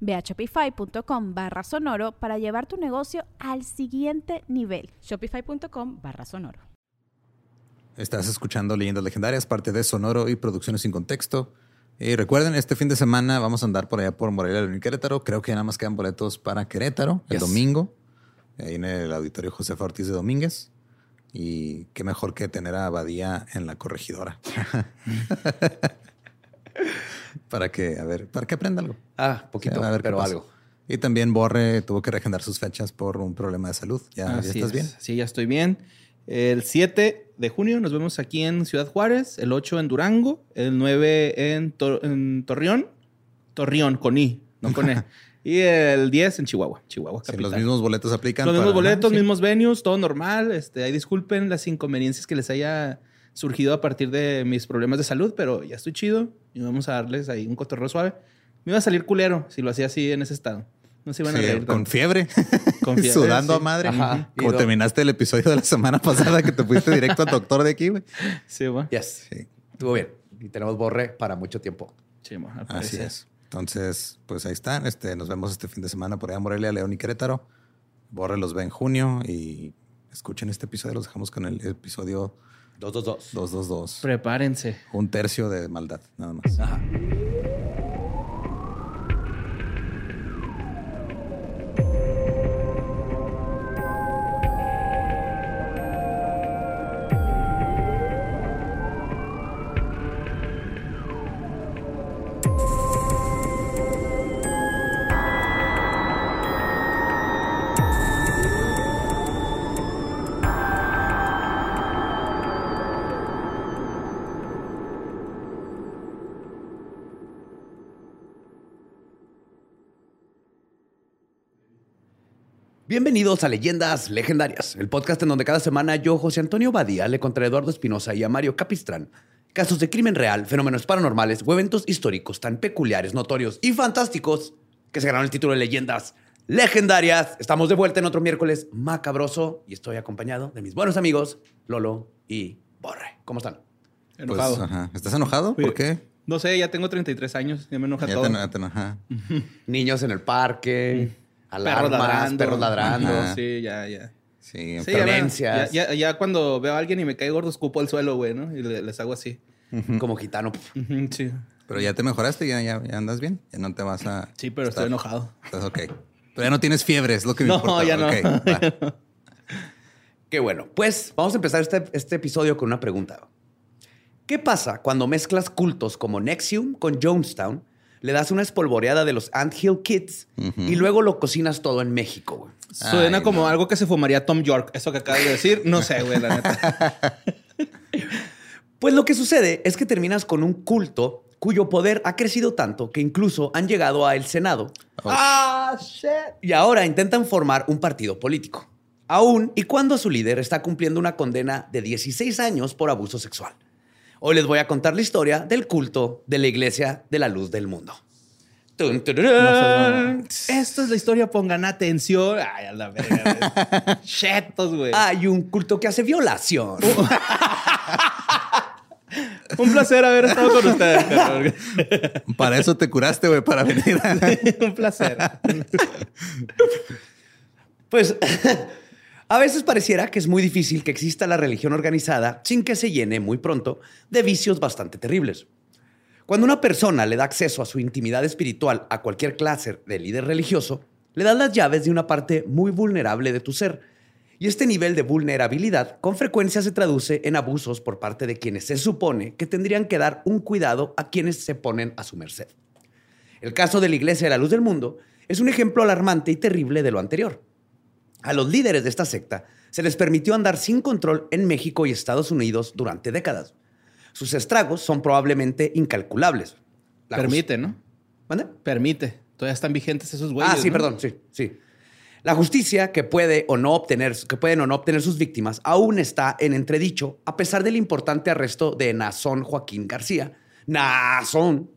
Ve a shopify.com barra sonoro para llevar tu negocio al siguiente nivel. Shopify.com barra sonoro. Estás escuchando Leyendas Legendarias, parte de Sonoro y Producciones sin Contexto. Y recuerden, este fin de semana vamos a andar por allá por Morelia, y Querétaro. Creo que ya nada más quedan boletos para Querétaro el Yes. domingo, ahí en el auditorio Josefa Ortiz de Domínguez. Y qué mejor que tener a Abadía en la corregidora. para que, a ver, para que aprenda algo. Ah, poquito, a ver pero algo. Y también Borre tuvo que reagendar sus fechas por un problema de salud. ¿Ya, ya estás es. bien? Sí, ya estoy bien. El 7 de junio nos vemos aquí en Ciudad Juárez, el 8 en Durango, el 9 en, Tor- en Torreón, Torreón con I, no con E. y el 10 en Chihuahua, Chihuahua. Sí, capital. los mismos boletos aplican. Los mismos boletos, sí. mismos venues, todo normal. Este, ahí disculpen las inconveniencias que les haya surgido a partir de mis problemas de salud, pero ya estoy chido y vamos a darles ahí un cotorreo suave. Me iba a salir culero si lo hacía así en ese estado. No se iban a reír con fiebre, Con fiebre, sudando sí. a madre. Ajá. Como no- terminaste el episodio de la semana pasada que te fuiste directo al doctor de aquí, güey. Sí, va. Yes. Sí. Estuvo bien. Y tenemos borre para mucho tiempo. Sí, al Así es. Entonces, pues ahí están. Este, nos vemos este fin de semana por allá en Morelia, León y Querétaro. Borre los ve en junio y escuchen este episodio. Los dejamos con el episodio 222. 222. Prepárense. Un tercio de maldad, nada más. Ajá. Bienvenidos a Leyendas Legendarias, el podcast en donde cada semana yo, José Antonio Badía, le contaré a Eduardo Espinosa y a Mario Capistrán casos de crimen real, fenómenos paranormales o eventos históricos tan peculiares, notorios y fantásticos que se ganaron el título de Leyendas Legendarias. Estamos de vuelta en otro miércoles macabroso y estoy acompañado de mis buenos amigos Lolo y Borre. ¿Cómo están? Pues, Enojado. ajá. ¿Estás enojado? ¿Por qué? No sé, ya tengo 33 años, ya me enoja Ya todo. te, ya te enoja. Niños en el parque, Perros alarmas, ladrando. perros ladrando. Ajá. Sí, ya, ya. Sí, Sí, ya, ya, ya- ya cuando veo a alguien y me cae gordo, escupo al suelo, güey, ¿no? Y le- les hago así. como gitano. Sí. pero ya te mejoraste, ya, ya, ya andas bien. Ya no te vas a. Sí, pero estar- estoy enojado. Estás ok. Pero ya no tienes fiebre, es lo que me No, importa. ya no. Ok, va. Qué bueno. Pues vamos a empezar este, este episodio con una pregunta. ¿Qué pasa cuando mezclas cultos como Nexium con Jonestown, le das una espolvoreada de los Ant Hill Kids y luego lo cocinas todo en México? güey? Suena Ay, como no. algo que se fumaría Tom York. Eso que acabas de decir, no sé, güey, la neta. Pues lo que sucede es que terminas con un culto cuyo poder ha crecido tanto que incluso han llegado al Senado. Oh. ¡Ah, shit! Y ahora intentan formar un partido político. Aún y cuando su líder está cumpliendo una condena de 16 años por abuso sexual. Hoy les voy a contar la historia del culto de la Iglesia de la Luz del Mundo. Tun. Esto es la historia, pongan atención. Ay, a la verga. Chetos, güey. Hay un culto que hace violación. Un placer haber estado con ustedes. cabrón. Para eso te curaste, güey, para venir. Un placer. Pues a veces pareciera que es muy difícil que exista la religión organizada sin que se llene muy pronto de vicios bastante terribles. Cuando una persona le da acceso a su intimidad espiritual a cualquier clase de líder religioso, le das las llaves de una parte muy vulnerable de tu ser. Y este nivel de vulnerabilidad con frecuencia se traduce en abusos por parte de quienes se supone que tendrían que dar un cuidado a quienes se ponen a su merced. El caso de la Iglesia de la Luz del Mundo es un ejemplo alarmante y terrible de lo anterior. A los líderes de esta secta se les permitió andar sin control en México y Estados Unidos durante décadas. Sus estragos son probablemente incalculables. La Permite, ¿no? ¿Mande? Permite. Todavía están vigentes esos güeyes. Ah, sí, ¿no? perdón, sí, sí. La justicia que puede o no obtener, que pueden o no obtener sus víctimas, aún está en entredicho, a pesar del importante arresto de Nazón Joaquín García. Nazón.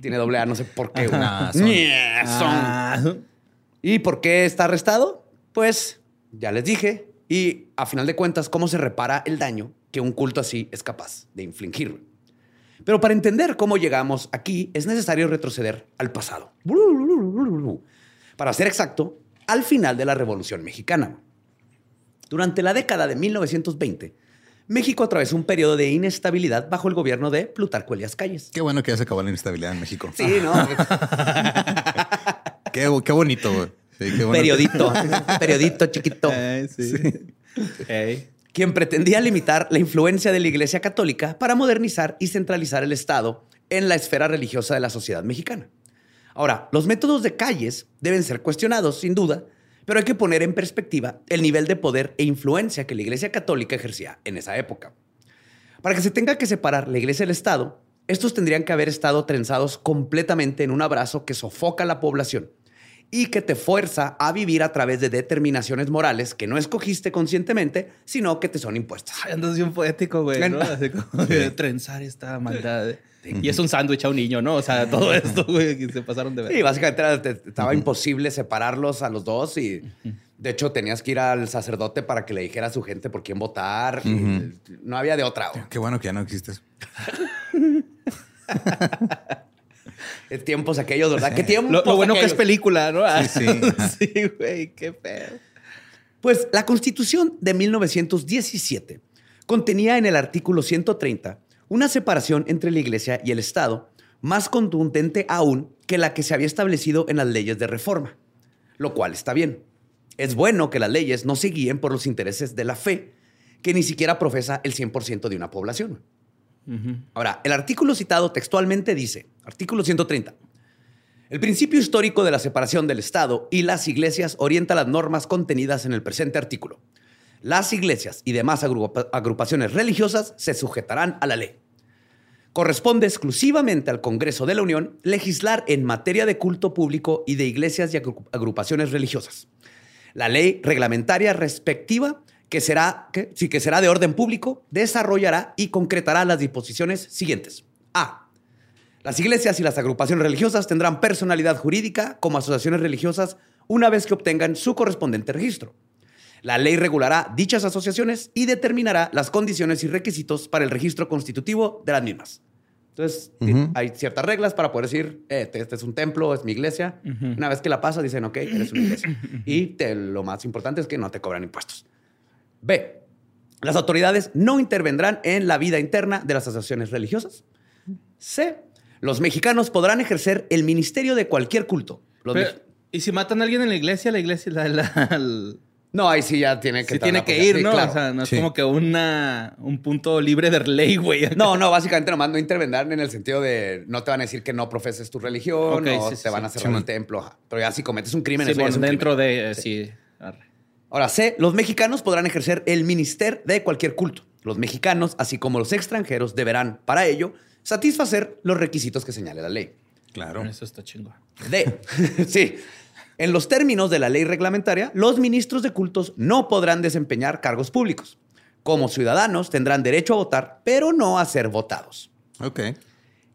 Tiene doble A, no sé por qué. Nazón. Nazón. Ah, ¿Y por qué está arrestado? Pues ya les dije. Y a final de cuentas, ¿cómo se repara el daño que un culto así es capaz de infligir? Pero para entender cómo llegamos aquí, es necesario retroceder al pasado. Para ser exacto, al final de la Revolución Mexicana. Durante la década de 1920, México atravesó un periodo de inestabilidad bajo el gobierno de Plutarco Elías Calles. Qué bueno que ya se acabó la inestabilidad en México. Sí, ¿no? Qué, qué bonito, güey. Sí, qué bueno. Periodito. Periodito chiquito. Sí. Ey. quien pretendía limitar la influencia de la Iglesia Católica para modernizar y centralizar el Estado en la esfera religiosa de la sociedad mexicana. Ahora, los métodos de calles deben ser cuestionados, sin duda, pero hay que poner en perspectiva el nivel de poder e influencia que la Iglesia Católica ejercía en esa época. Para que se tenga que separar la Iglesia del Estado, estos tendrían que haber estado trenzados completamente en un abrazo que sofoca a la población y que te fuerza a vivir a través de determinaciones morales que no escogiste conscientemente, sino que te son impuestas. Ay, andas bien poético, güey, ¿no? Así como de trenzar esta maldad. Y es un sándwich a un niño, ¿no? O sea, todo esto, güey, que se pasaron de ver. Sí, básicamente era- te- estaba imposible separarlos a los dos y de hecho tenías que ir al sacerdote para que le dijera a su gente por quién votar. no había de otra. güey. Qué bueno que ya no existes. Es tiempos aquellos, ¿verdad? ¿Qué tiempos Lo, lo bueno que es película, ¿no? Sí, sí. sí, güey, qué feo. Pues la Constitución de 1917 contenía en el artículo 130 una separación entre la Iglesia y el Estado más contundente aún que la que se había establecido en las leyes de reforma, lo cual está bien. Es bueno que las leyes no se guíen por los intereses de la fe, que ni siquiera profesa el 100% de una población. Ahora, el artículo citado textualmente dice, artículo 130, el principio histórico de la separación del Estado y las iglesias orienta las normas contenidas en el presente artículo. Las iglesias y demás agrupa- agrupaciones religiosas se sujetarán a la ley. Corresponde exclusivamente al Congreso de la Unión legislar en materia de culto público y de iglesias y agru- agrupaciones religiosas. La ley reglamentaria respectiva, que será, que, sí, que será de orden público, desarrollará y concretará las disposiciones siguientes. A. Las iglesias y las agrupaciones religiosas tendrán personalidad jurídica como asociaciones religiosas una vez que obtengan su correspondiente registro. La ley regulará dichas asociaciones y determinará las condiciones y requisitos para el registro constitutivo de las mismas. Entonces, Ujú. hay ciertas reglas para poder decir, eh, este, este es un templo, es mi iglesia. Una vez que la pasas, dicen, ok, eres una iglesia. y te- lo más importante es que no te cobran impuestos. B. Las autoridades no intervendrán en la vida interna de las asociaciones religiosas. C. Los mexicanos podrán ejercer el ministerio de cualquier culto. Los Pero, mex- y si matan a alguien en la iglesia, la iglesia, la, la- el- no, ahí sí ya tiene que sí tiene que ir, Sí, ¿no? claro. O sea, no es Sí. como que una, un punto libre de ley, güey. No, no, básicamente nomás no intervendrán en el sentido de no te van a decir que no profeses tu religión Ok, o sí, te sí, van a cerrar el templo. Pero ya si cometes un crimen, Sí, eso ya es un dentro crimen. de... Sí. arre. Ahora, C, los mexicanos podrán ejercer el ministerio de cualquier culto. Los mexicanos, así como los extranjeros, deberán, para ello, satisfacer los requisitos que señale la ley. Claro. Eso está chingón. D. sí. En los términos de la ley reglamentaria, los ministros de cultos no podrán desempeñar cargos públicos. Como ciudadanos tendrán derecho a votar, pero no a ser votados. Ok.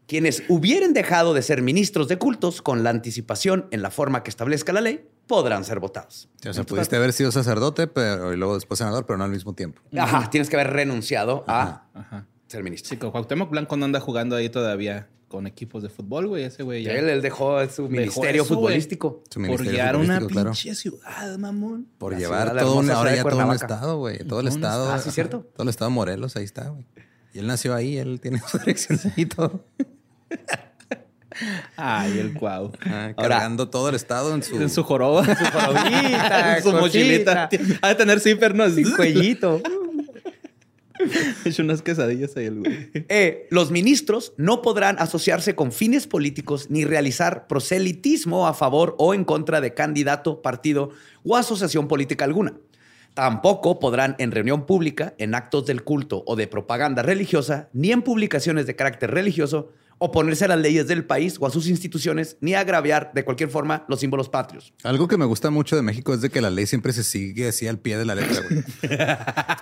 Quienes hubieren dejado de ser ministros de cultos con la anticipación en la forma que establezca la ley, podrán ser votados. O sea, pudiste haber sido sacerdote, pero y luego después senador, pero no al mismo tiempo. Ajá, tienes que haber renunciado a Ajá. ser ministro. Sí, con Cuauhtémoc Blanco no anda jugando ahí todavía con equipos de fútbol, güey. Ese güey ya... Él, él dejó su ministerio eso, futbolístico. Su por ministerio guiar una claro. pinche ciudad, mamón. Por La llevar ciudad todo un, ahora ya todo un estado, güey. Todo el estado. Ah, sí, ajá. cierto. Todo el estado de Morelos, ahí está, güey. Y él nació ahí, él tiene su dirección y todo. Ay, el cuau. Ah, Ahora- cargando todo el estado en su... En su joroba. En su jorobita, en su mochilita. Ha de tener zipper, ¿no? Cuellito. He hecho unas quesadillas ahí el güey. Eh, los ministros no podrán asociarse con fines políticos ni realizar proselitismo a favor o en contra de candidato, partido o asociación política alguna. Tampoco podrán en reunión pública, en actos del culto o de propaganda religiosa, ni en publicaciones de carácter religioso, oponerse a las leyes del país o a sus instituciones, ni agraviar de cualquier forma los símbolos patrios. Algo que me gusta mucho de México es de que la ley siempre se sigue así al pie de la letra, güey.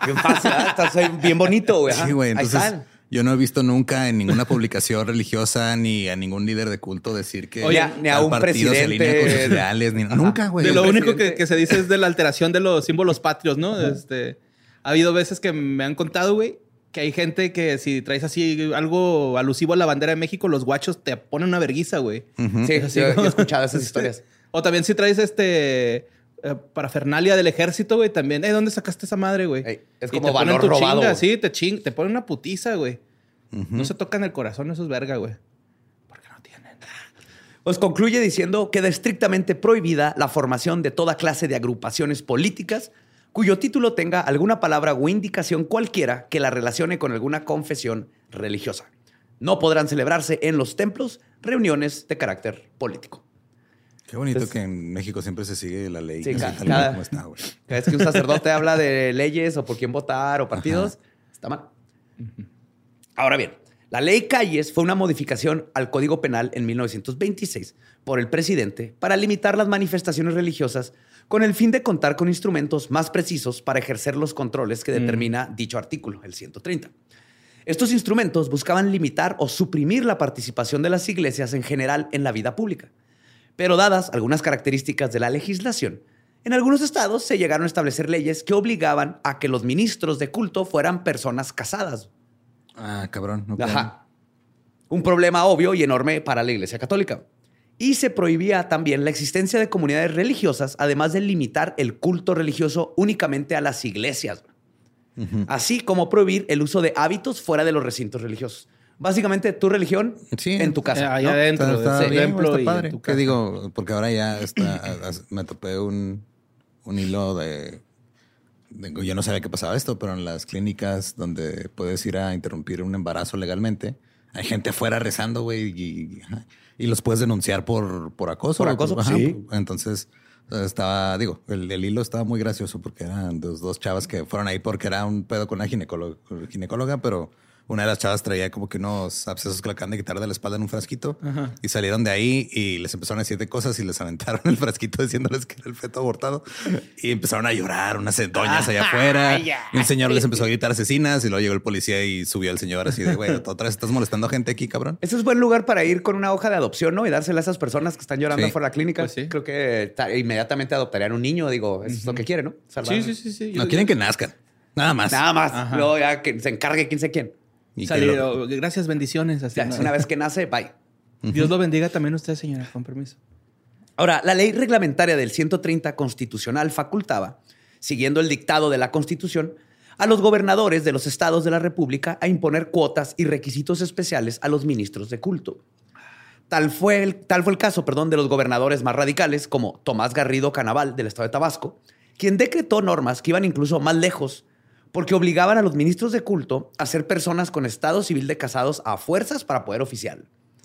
Bien fácil, ¿verdad? Estás ahí bien bonito, güey. Sí, güey. Ahí Entonces, están. yo no he visto nunca en ninguna publicación religiosa ni a ningún líder de culto decir que Oye, ni a un partido se alinea con sus presidente. ideales, ni nunca, güey. De lo único que, presidente. que se dice es de la alteración de los símbolos patrios, ¿no? Este, ha habido veces que me han contado, güey, que hay gente que si traes así algo alusivo a la bandera de México, los guachos te ponen una verguiza, güey. Sí, Así yo- yo como- he escuchado esas historias. O también si traes este eh, parafernalia del ejército, güey, también, eh, ¿dónde sacaste esa madre, güey? Ey, es Y como te ponen valor tu robado, chinga, sí, te ching, te ponen una putiza, güey. No se tocan el corazón esos verga, güey. Porque no tienen. Pues concluye diciendo queda estrictamente prohibida la formación de toda clase de agrupaciones políticas cuyo título tenga alguna palabra o indicación cualquiera que la relacione con alguna confesión religiosa. No podrán celebrarse en los templos reuniones de carácter político. Qué bonito Entonces- que en México siempre se sigue la ley. Sí, cada- como está. Cada vez que un sacerdote habla de leyes o por quién votar o partidos, está mal. Ahora bien, la ley Calles fue una modificación al Código Penal en 1926 por el presidente para limitar las manifestaciones religiosas con el fin de contar con instrumentos más precisos para ejercer los controles que determina dicho artículo, el 130. Estos instrumentos buscaban limitar o suprimir la participación de las iglesias en general en la vida pública. Pero dadas algunas características de la legislación, en algunos estados se llegaron a establecer leyes que obligaban a que los ministros de culto fueran personas casadas. Ah, cabrón. ok. Ajá. Un problema obvio y enorme para la Iglesia Católica. Y se prohibía también la existencia de comunidades religiosas, además de limitar el culto religioso únicamente a las iglesias. Así como prohibir el uso de hábitos fuera de los recintos religiosos. Básicamente, tu religión Sí. en tu casa. Eh, ahí ¿no? adentro. Está, está del bien, templo está y padre. en tu ¿Qué digo? Porque ahora ya está, me topé un, un hilo de, de- Yo no sabía que pasaba esto, pero en las clínicas donde puedes ir a interrumpir un embarazo legalmente, hay gente afuera rezando, güey, y, y los puedes denunciar por, por acoso. Por acoso, ajá, sí. Entonces, estaba, digo, el, el hilo estaba muy gracioso porque eran dos, dos chavas que fueron ahí porque era un pedo con una ginecóloga, ginecóloga pero una de las chavas traía como que unos abscesos que le acaban de quitar de la espalda en un frasquito y salieron de ahí y les empezaron a decir de cosas y les aventaron el frasquito diciéndoles que era el feto abortado y empezaron a llorar unas doñas allá afuera y un señor les empezó a gritar asesinas y luego llegó el policía y subió al señor así de güey, otra vez estás molestando a gente aquí, cabrón. Ese es buen lugar para ir con una hoja de adopción, ¿no? Y dársela a esas personas que están llorando Sí. fuera de la clínica. Pues sí. Creo que ta- inmediatamente adoptarían un niño. Digo, eso es lo que quiere, ¿no? Salvar- Sí, sí, sí, sí. No quieren que nazcan, nada más. Nada más. Ajá. Luego ya que se encargue quién sé quién. Y lo- gracias, bendiciones. Así, Ya, ¿no? Una vez que nace, bye. Dios lo bendiga también a usted, señora, con permiso. Ahora, la ley reglamentaria del 130 constitucional facultaba, siguiendo el dictado de la Constitución, a los gobernadores de los estados de la República a imponer cuotas y requisitos especiales a los ministros de culto. Tal fue el, tal fue el caso perdón, de los gobernadores más radicales, como Tomás Garrido Canaval del estado de Tabasco, quien decretó normas que iban incluso más lejos, porque obligaban a los ministros de culto a ser personas con estado civil de casados a fuerzas para poder oficiar.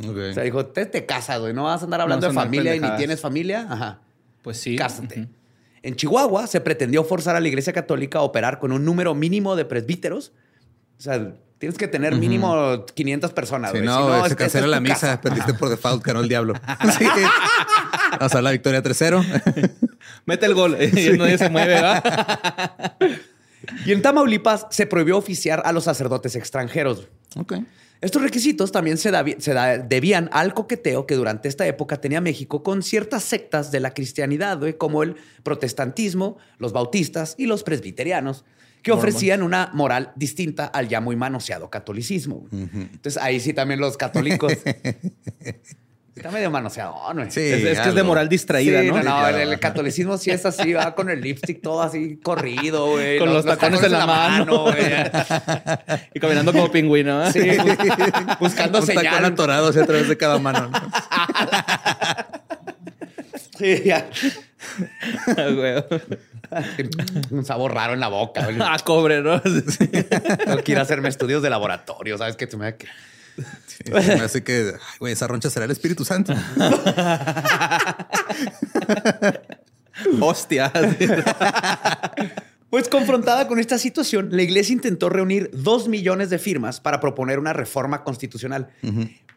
Ok. O sea, dijo, te, te casas, güey, no vas a andar hablando a de familia y ni tienes familia. Ajá. Pues sí. Cásate. Ujú. En Chihuahua se pretendió forzar a la Iglesia Católica a operar con un número mínimo de presbíteros. O sea, tienes que tener mínimo 500 personas. Si güey. no, Si es- se cancela la misa, casa. perdiste por default, ganó el diablo. Sí. Vamos a la victoria 3-0. Mete el gol. Y nadie se mueve, ¿va? Y en Tamaulipas se prohibió oficiar a los sacerdotes extranjeros. ok. Estos requisitos también se, debían al coqueteo que durante esta época tenía México con ciertas sectas de la cristianidad, güey, como el protestantismo, los bautistas y los presbiterianos, que ofrecían una moral distinta al ya muy manoseado catolicismo. güey. Entonces ahí sí también los católicos Está medio manoseado, ¿no? Sí, Es, es que es de moral distraída, Sí, ¿no? no, no, el, el catolicismo sí es así, va con el lipstick todo así corrido, güey. Con los tacones en la mano. güey. Y caminando como pingüino. ¿eh? Sí, bus- buscando Un tacón atorado hacia a través de cada mano. ¿no? Sí, ya. Güey. Un sabor raro en la boca. güey. Ah, cobre, ¿no? Tengo que ir a hacerme estudios de laboratorio, ¿sabes qué? Se me da que- Sí, me hace que, ay, güey, esa roncha será el Espíritu Santo. Hostia. Pues confrontada con esta situación, la iglesia intentó reunir dos millones de firmas para proponer una reforma constitucional.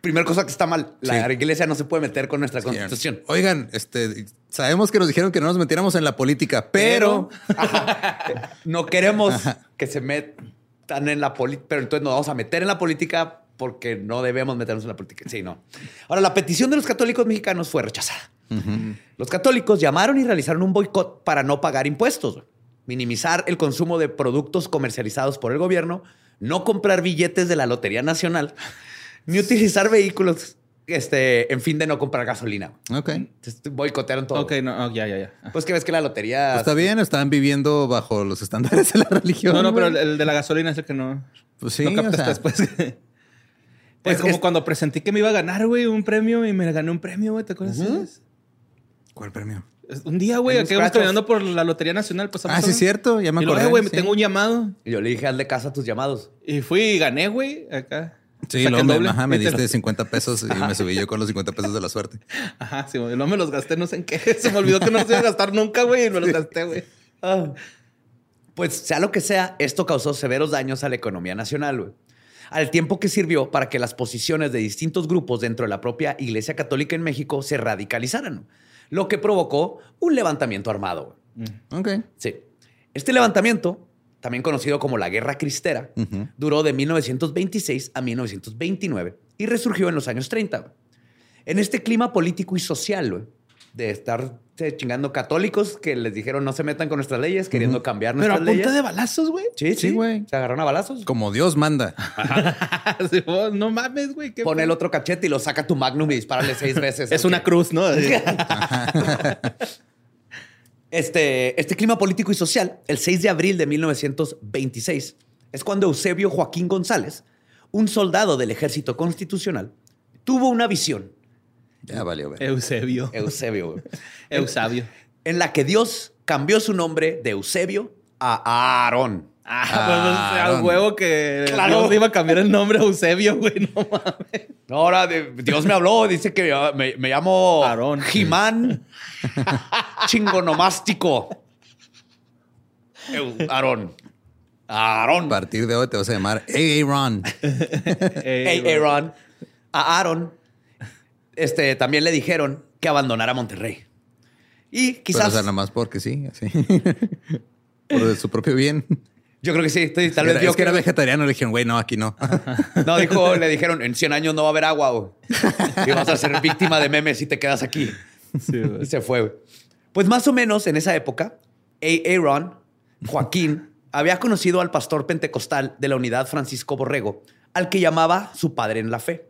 Primera cosa que está mal, la Sí. iglesia no se puede meter con nuestra constitución. Oigan, este, sabemos que nos dijeron que no nos metiéramos en la política, pero, Ajá. no queremos que se metan en la política, pero entonces nos vamos a meter en la política porque no debemos meternos en la política. Sí, no. Ahora, la petición de los católicos mexicanos fue rechazada. Los católicos llamaron y realizaron un boicot para no pagar impuestos, minimizar el consumo de productos comercializados por el gobierno, no comprar billetes de la Lotería Nacional, ni utilizar vehículos este, en fin de no comprar gasolina. ok. Entonces, boicotearon todo. ok, no, oh, ya, ya, ya. Pues que ves que la lotería... Pues está bien, están viviendo bajo los estándares de la religión. No, no, pero el, el de la gasolina es el que no. Pues sí, no o sea, después. Pues como es- cuando presentí que me iba a ganar, güey, un premio y me gané un premio, güey. ¿Te acuerdas? ¿Cuál premio? Un día, güey, acá íbamos caminando por la Lotería Nacional. Pues, Ah, sí, es cierto, ya me Y acordé. "Eh, güey, sí. tengo un llamado. Y yo le dije, hazle caso a tus llamados. Y fui y gané, güey, acá. Sí, luego me, doble. ajá, me diste lo- 50 pesos y me subí yo con los 50 pesos de la suerte. Ajá, sí. No me los gasté, no sé en qué. Se me olvidó que no los iba a gastar nunca, güey, y me los gasté, güey. Pues sea lo que sea, esto causó severos daños a la economía nacional, güey. Al tiempo que sirvió para que las posiciones de distintos grupos dentro de la propia Iglesia Católica en México se radicalizaran, lo que provocó un levantamiento armado. güey. Ok. Sí. Este levantamiento, también conocido como la Guerra Cristera, duró de 1926 a 1929 y resurgió en los años 30. güey. En este clima político y social, güey, de estar chingando católicos que les dijeron no se metan con nuestras leyes, queriendo cambiar Pero a nuestras punta leyes. de balazos, güey. Sí, sí, Sí, güey. Se agarraron a balazos. Como Dios manda. Sí, no mames, güey. Pon el otro cachete y lo saca tu magnum y dispárale seis veces. Es una cruz, ¿no? Este, este clima político y social, el 6 de abril de 1926, es cuando Eusebio Joaquín González, un soldado del ejército constitucional, tuvo una visión, Ya valió, ver. Eusebio. Eusebio, güey, Eusabio. en la que Dios cambió su nombre de Eusebio a Aarón. Ah, pues, Aarón. huevo que Claro. Dios iba a cambiar el nombre a Eusebio, güey. No mames. Ahora de- Dios me habló, dice que me, me llamo Aarón. Jimán Chingonomástico. Eu- Aarón. Aarón. A partir de hoy te vas a llamar Aaron. Hey, Aaron. A Aaron este, también le dijeron que abandonara Monterrey. Y Pero, quizás. o sea, nada más porque sí, así. Por su propio bien. yo creo que sí. estoy- Tal vez Era- vio es que era que- vegetariano. Le dijeron, güey, no, aquí no. No, dijo, le dijeron, en 100 años no va a haber agua. güey. Y vas a ser víctima de memes si te quedas aquí. Sí. Y se fue. güey. Pues más o menos en esa época, A- Aaron, Joaquín, había conocido al pastor pentecostal de la unidad Francisco Borrego, al que llamaba su padre en la fe,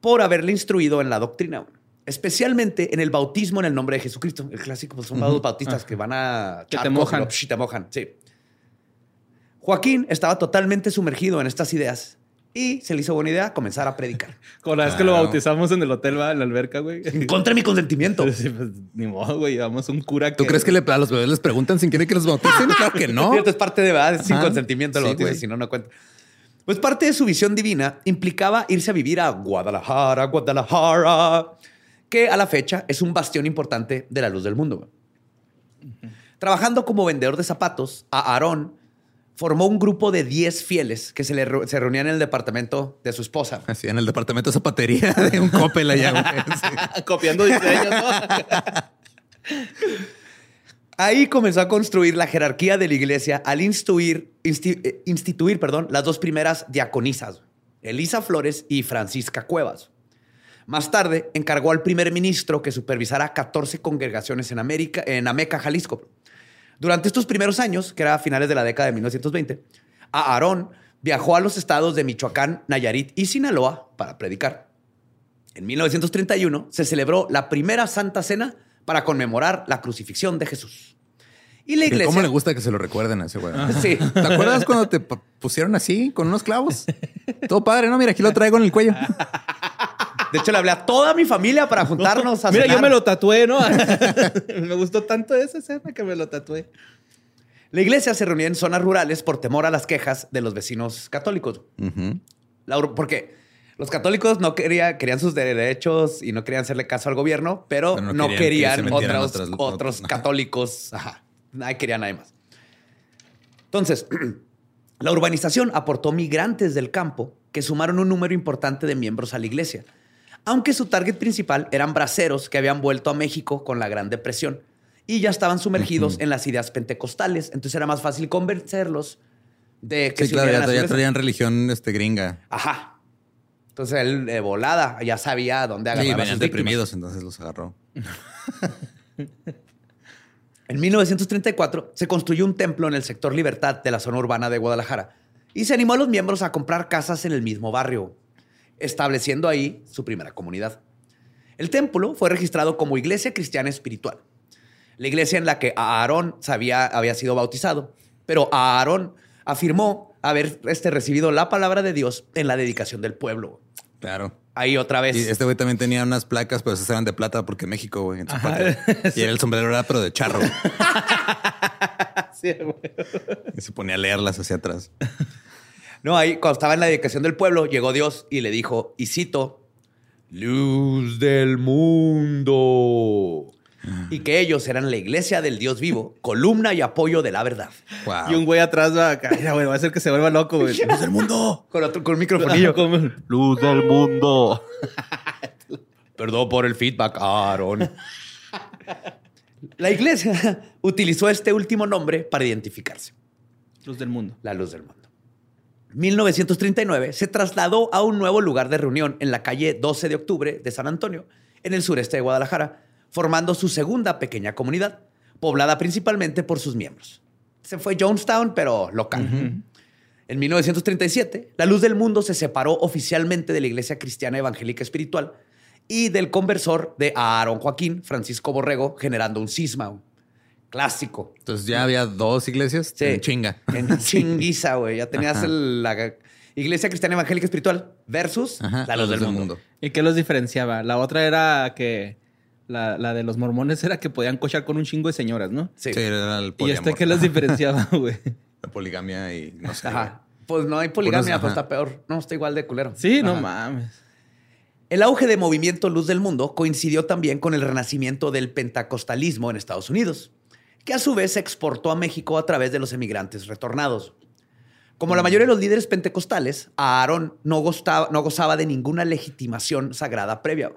por haberle instruido en la doctrina, especialmente en el bautismo en el nombre de Jesucristo. El clásico, pues son los bautistas que van a... Que te mojan. lo- psh, te mojan, sí. Joaquín estaba totalmente sumergido en estas ideas y se le hizo buena idea comenzar a predicar. Con la vez que lo bautizamos en el hotel, va, en la alberca, güey. Contra mi consentimiento. Sí, pues, ni modo, güey. Llevamos un cura que. ¿Tú crees que le- a los bebés les preguntan si quieren que los bauticen? Claro que no. Cierto, es parte de verdad, sin Ajá. consentimiento el Sí, si no, no cuenta. Pues parte de su visión divina implicaba irse a vivir a Guadalajara, Guadalajara, que a la fecha es un bastión importante de la luz del mundo. Trabajando como vendedor de zapatos, a Aarón formó un grupo de 10 fieles que se, le re- se reunían en el departamento de su esposa. Así en el departamento de zapatería de un Coppel allá. Copiando diseños, ¿no? Ahí comenzó a construir la jerarquía de la iglesia al instituir, insti- eh, instituir perdón, las dos primeras diaconisas, Elisa Flores y Francisca Cuevas. Más tarde encargó al primer ministro que supervisara 14 congregaciones en América, en Ameca, Jalisco. Durante estos primeros años, que era a finales de la década de 1920, a Aarón viajó a los estados de Michoacán, Nayarit y Sinaloa para predicar. En 1931 se celebró la primera Santa Cena para conmemorar la crucifixión de Jesús. Y la iglesia... ¿Cómo le gusta que se lo recuerden a ese güey? Sí. ¿Te acuerdas cuando te pusieron así, con unos clavos? Todo padre, ¿no? Mira, aquí lo traigo en el cuello. De hecho, le hablé a toda mi familia para juntarnos a Mira, yo me lo tatué, ¿no? me gustó tanto esa escena que me lo tatué. La iglesia se reunía en zonas rurales por temor a las quejas de los vecinos católicos. Ujú. La ur- porque los católicos no quería, querían sus derechos y no querían hacerle caso al gobierno, pero, Pero no no, querían otros, otras- otros católicos. Ajá. Nadie quería nadie más. Entonces, la urbanización aportó migrantes del campo que sumaron un número importante de miembros a la iglesia, aunque su target principal eran braceros que habían vuelto a México con la Gran Depresión y ya estaban sumergidos en las ideas pentecostales. Entonces era más fácil convencerlos de que Sí, se claro, ya, traían religión este, gringa. Ajá. Entonces él de volada ya sabía dónde agarrar Sí, a venían deprimidos, entonces los agarró. En 1934 se construyó un templo en el sector Libertad de la zona urbana de Guadalajara y se animó a los miembros a comprar casas en el mismo barrio, estableciendo ahí su primera comunidad. El templo fue registrado como iglesia cristiana espiritual, la iglesia en la que Aarón había sido bautizado, pero Aarón afirmó haber este, recibido la palabra de Dios en la dedicación del pueblo. Claro. Ahí otra vez. Y este güey también tenía unas placas, pero esas eran de plata porque México, güey, en su. Y era el sombrero era pero de charro. Sí, güey. Y se ponía a leerlas hacia atrás. No, ahí cuando estaba en la dedicación del pueblo, llegó Dios y le dijo, y cito, luz del mundo. Y que ellos eran la iglesia del Dios vivo, columna y apoyo de la verdad. Wow. Y un güey atrás va acá. Mira, güey, va a hacer que se vuelva loco, güey. ¡Luz del mundo! Con otro con un microfonillo. Luz del mundo. Perdón por el feedback, Aaron. La iglesia utilizó este último nombre para identificarse, Luz del mundo. la luz del mundo. 1939 se trasladó a un nuevo lugar de reunión en la calle 12 de octubre de San Antonio, en el sureste de Guadalajara, formando su segunda pequeña comunidad, poblada principalmente por sus miembros. Se fue Jonestown, pero local. En 1937, la luz del mundo se separó oficialmente de la Iglesia Cristiana Evangélica Espiritual y del conversor de Aarón Joaquín, Francisco Borrego, generando un cisma. un Clásico. Entonces ya había dos iglesias Sí. en chinga. En chinguiza, güey. Ya tenías el- la Iglesia Cristiana Evangélica Espiritual versus Ajá, la luz del mundo. ¿Y qué los diferenciaba? La otra era que... La, la de los mormones era que podían cochar con un chingo de señoras, ¿no? Sí. Sí, era el ¿Y poliamor. este qué los diferenciaba, güey? La poligamia y no sé. Ajá. Pues no hay poligamia, Unos- pues ajá. está peor. No, está igual de culero. Sí, no mames. El auge de movimiento Luz del Mundo coincidió también con el renacimiento del pentecostalismo en Estados Unidos, que a su vez se exportó a México a través de los emigrantes retornados. Como la mayoría de los líderes pentecostales, Aarón no, gozaba- no gozaba de ninguna legitimación sagrada previa.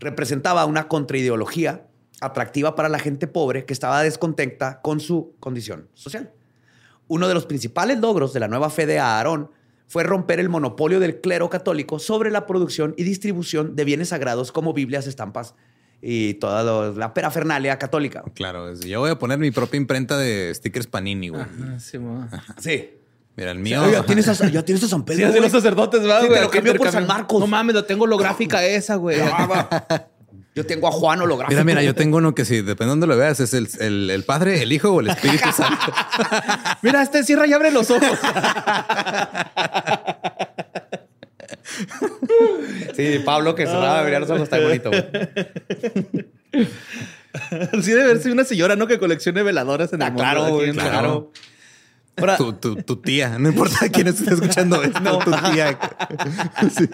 Representaba una contraideología atractiva para la gente pobre que estaba descontenta con su condición social. Uno de los principales logros de la nueva fe de Aarón fue romper el monopolio del clero católico sobre la producción y distribución de bienes sagrados como Biblias, estampas y toda lo- la parafernalia católica. Claro, yo voy a poner mi propia imprenta de stickers Panini, güey. Sí. Mira, el mío. Tienes a, ya tienes a San Pedro. Sí, así güey. los sacerdotes, ¿verdad, Sí, güey? te lo Que cambió por. San Marcos. No mames, lo tengo holográfica esa, güey. Yo tengo a Juan holográfico. Mira, mira, yo tengo uno que si depende de dónde lo veas, es el, el- el Padre, el Hijo o el Espíritu Santo. Mira, este cierra y abre los ojos. Sí, Pablo que cerraba abría los ojos, está bonito. güey. sí debe verse una señora, ¿no? Que coleccione veladoras en el Ah, mundo. claro, aquí güey, en- claro. Ahora, Tu, tu- tu tía, no importa quién esté escuchando esto, tu tía. Sí.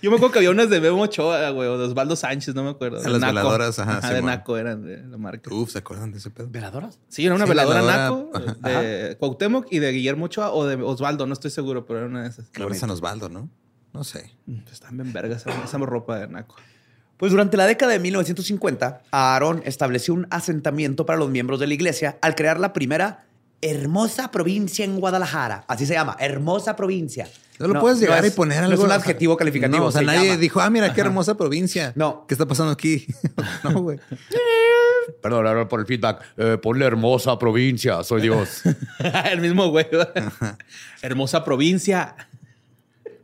Yo me acuerdo que había unas de Memo Ochoa, güey, o de Osvaldo Sánchez, no me acuerdo. A las Naco. veladoras, ajá, de. Naco eran de la marca. Uf, ¿se acuerdan de ese pedo? ¿veladoras? Sí, era una Sí, veladora, veladora, Naco ajá. de Cuauhtémoc y de Guillermo Ochoa o de Osvaldo, no estoy seguro, pero era una de esas. Ahora San Osvaldo, ¿no? No sé. Mm, pues, Están bien vergas esa ropa de Naco. Pues durante la década de 1950, Aarón estableció un asentamiento para los miembros de la iglesia al crear la primera hermosa provincia en Guadalajara. Así se llama, hermosa provincia. No lo puedes llegar es- y poner no algo. es un adjetivo calificativo. No, o sea, se nadie llama. dijo, ah, mira qué hermosa provincia. No. ¿Qué está pasando aquí? no, güey. Perdón, por el feedback. Eh, ponle hermosa provincia, soy Dios. el mismo güey. Hermosa provincia.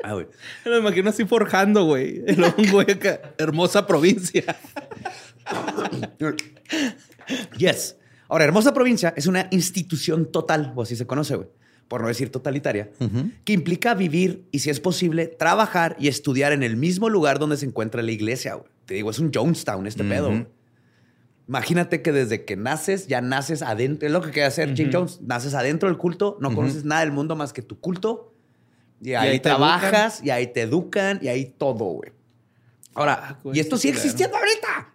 Ah, güey. Me lo imagino así forjando, güey. Un güey acá, hermosa provincia. Yes. Ahora, Hermosa Provincia es una institución total, o así se conoce, güey, por no decir totalitaria, que implica vivir y, si es posible, trabajar y estudiar en el mismo lugar donde se encuentra la iglesia, güey. Te digo, es un Jonestown este pedo, güey. Imagínate que desde que naces, ya naces adentro. Es lo que quiere hacer Jim Jones. Naces adentro del culto, no conoces nada del mundo más que tu culto. Y ahí, trabajas, y ahí te educan, y ahí todo, güey. Ahora, Ah, güey, y esto sigue culero. existiendo ahorita.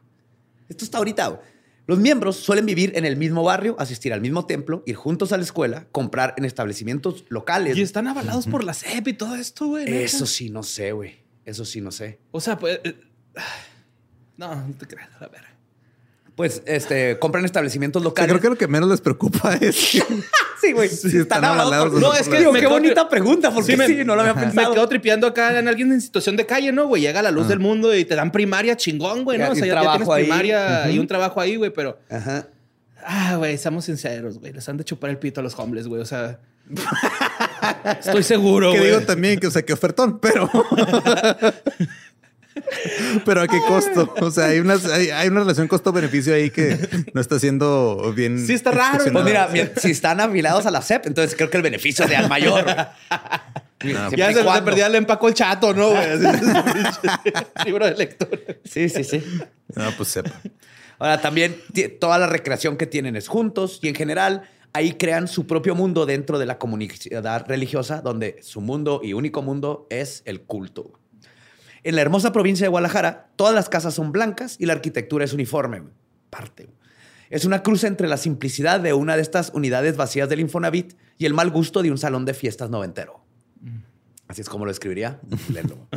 Esto está ahorita, güey. Los miembros suelen vivir en el mismo barrio, asistir al mismo templo, ir juntos a la escuela, comprar en establecimientos locales. Y están avalados por la CEP y todo esto, güey. Eso sí, no sé, güey. Eso sí, no sé. O sea, pues. eh, No, no te creas, a ver. Pues, este, compran establecimientos O sea, locales. creo que lo que menos les preocupa es que sí, güey. Sí, están avalados por- o no. Es que digo, Me qué bonita pregunta, porque sí, me- no lo había Me pensado. quedo tripeando acá en alguien en situación de calle, ¿no, güey? Llega la luz del mundo y te dan primaria chingón, güey, ¿no? O sea, ya, tienes ahí. primaria y un trabajo ahí, güey, pero. Ajá. Ah, güey, seamos sinceros, güey. Les han de chupar el pito a los hombres, güey. O sea. estoy seguro, que güey. digo también que, o sea, que ofertón, pero. pero a qué costo? O sea, hay, unas, hay, hay una relación costo-beneficio ahí que no está siendo bien. Sí, está raro, Pues mira, si están afilados a la CEP, entonces creo que el beneficio es de al mayor. Siempre Ya se, se perdía el empaco el chato, ¿no, Libro de lectura. Sí, sí, sí. No, pues sepa. Ahora también toda la recreación que tienen es juntos y en general ahí crean su propio mundo dentro de la comunidad religiosa donde su mundo y único mundo es el culto. En la hermosa provincia de Guadalajara, todas las casas son blancas y la arquitectura es uniforme. Parte. Es una cruz entre la simplicidad de una de estas unidades vacías del Infonavit y el mal gusto de un salón de fiestas noventero. Así es como lo escribiría. Léelo.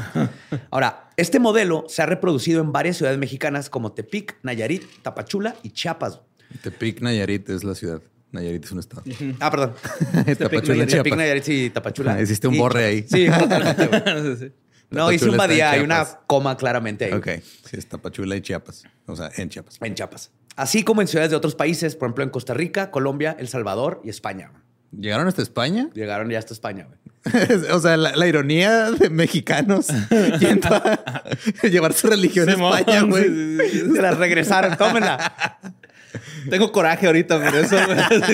Ahora, este modelo se ha reproducido en varias ciudades mexicanas como Tepic, Nayarit, Tapachula y Chiapas. Tepic, Nayarit es la ciudad. Nayarit es un estado. Ah, perdón. Tapachula, Tepic. Nayarit y Tapachula. Ah, hiciste un Y- borre ahí. Sí. Sí, sí. No, hice un badía. Hay una coma claramente ahí. Ok, sí, es Tapachula y Chiapas. O sea, en Chiapas. En Chiapas. Así como en ciudades de otros países, por ejemplo, en Costa Rica, Colombia, El Salvador y España. ¿Llegaron hasta España? Llegaron ya hasta España, güey. o sea, la, la ironía de mexicanos yendo a llevar su religión a España, güey. Se las regresaron, tómenla. Tengo coraje ahorita por eso.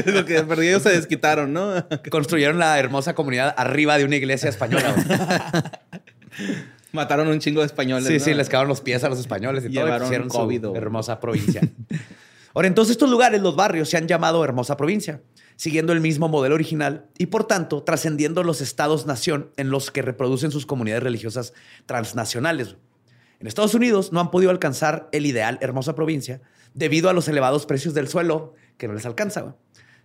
Lo que perdí ellos se desquitaron, ¿no? Construyeron la hermosa comunidad arriba de una iglesia española. Mataron un chingo de españoles. Sí, ¿no? sí, les cagaron los pies a los españoles y todo. Llevaron pusieron su COVID, hermosa provincia. Ahora, entonces estos lugares, los barrios, se han llamado hermosa provincia, siguiendo el mismo modelo original y, por tanto, trascendiendo los estados-nación en los que reproducen sus comunidades religiosas transnacionales. En Estados Unidos no han podido alcanzar el ideal hermosa provincia debido a los elevados precios del suelo que no les alcanza.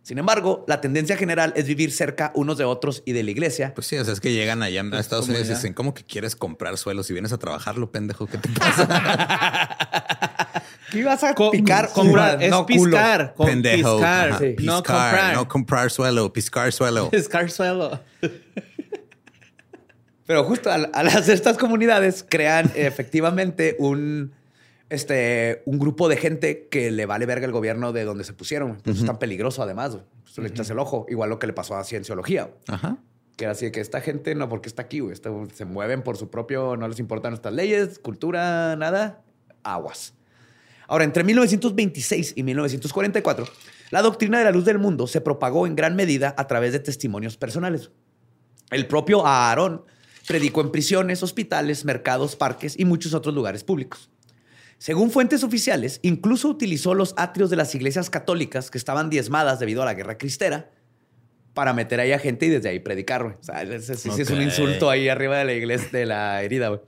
Sin embargo, la tendencia general es vivir cerca unos de otros y de la iglesia. Pues sí, o sea, es que llegan allá a Estados como Unidos y dicen, ¿cómo que quieres comprar suelo si vienes a trabajarlo, pendejo? ¿Qué te pasa? ¿Qué ibas a Co- picar? comprar, es no piscar. pendejo. Piscar, Sí. no piscar, comprar. No comprar suelo, piscar suelo. Piscar suelo. Pero justo al, al hacer estas comunidades crean efectivamente un, este, un grupo de gente que le vale verga el gobierno de donde se pusieron. es tan peligroso además. eso le echas el ojo. Igual lo que le pasó a Cienciología. Ajá. Que era así de que esta gente no, porque está aquí, güey. Se mueven por su propio, no les importan nuestras leyes, cultura, nada. Aguas. Ahora, entre 1926 y 1944, la doctrina de la luz del mundo se propagó en gran medida a través de testimonios personales. El propio Aarón predicó en prisiones, hospitales, mercados, parques y muchos otros lugares públicos. Según fuentes oficiales, incluso utilizó los atrios de las iglesias católicas que estaban diezmadas debido a la guerra cristera para meter ahí a gente y desde ahí predicar. O sea, ese sí, es un insulto ahí arriba de la iglesia, de la herida.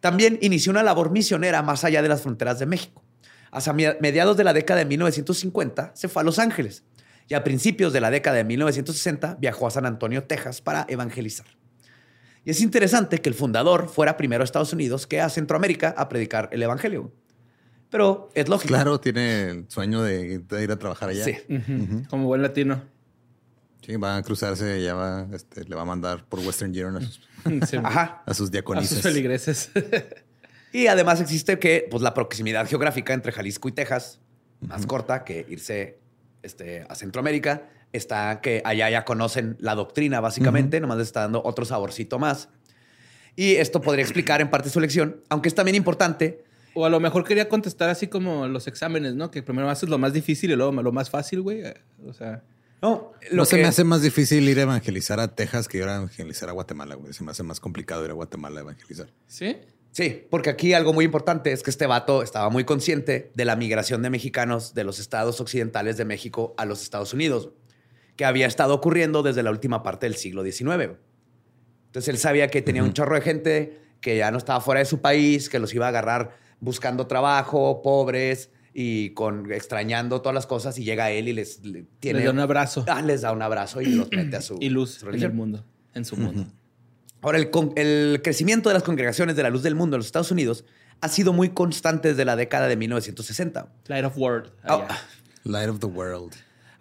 También inició una labor misionera más allá de las fronteras de México. Mi- mediados de la década de 1950 se fue a Los Ángeles y a principios de la década de 1960 viajó a San Antonio, Texas para evangelizar. Y es interesante que el fundador fuera primero a Estados Unidos que a Centroamérica a predicar el evangelio. Pero es lógico. Claro, tiene el sueño de, ir a trabajar allá. Sí. Como buen latino. Sí, va a cruzarse, ya va, este, le va a mandar por Western Union a sus, Sí. Ajá. a sus A sus diaconisas. feligreses. Y además existe que pues, la proximidad geográfica entre Jalisco y Texas, más corta que irse este, a Centroamérica, está que allá ya conocen la doctrina, básicamente, nomás les está dando otro saborcito más. Y esto podría explicar en parte su elección, aunque es también importante. O a lo mejor quería contestar así como los exámenes, ¿no? Que primero haces lo más difícil y luego lo más fácil, güey. O sea, No, lo No se que- me hace más difícil ir a evangelizar a Texas que ir a evangelizar a Guatemala, güey. Se me hace más complicado ir a Guatemala a evangelizar. ¿sí? Sí, porque aquí algo muy importante es que este vato estaba muy consciente de la migración de mexicanos de los estados occidentales de México a los Estados Unidos, que había estado ocurriendo desde la última parte del siglo XIX. Entonces él sabía que tenía un chorro de gente que ya no estaba fuera de su país, que los iba a agarrar buscando trabajo, pobres y con extrañando todas las cosas y llega él y les le- tiene Les da un abrazo. Ah, les da un abrazo y los mete a su Y luz su en el mundo. En su mundo. Ahora, el, con- el crecimiento de las congregaciones de la luz del mundo en los Estados Unidos ha sido muy constante desde la década de 1960. Light of. Ah, allá. Light of the world.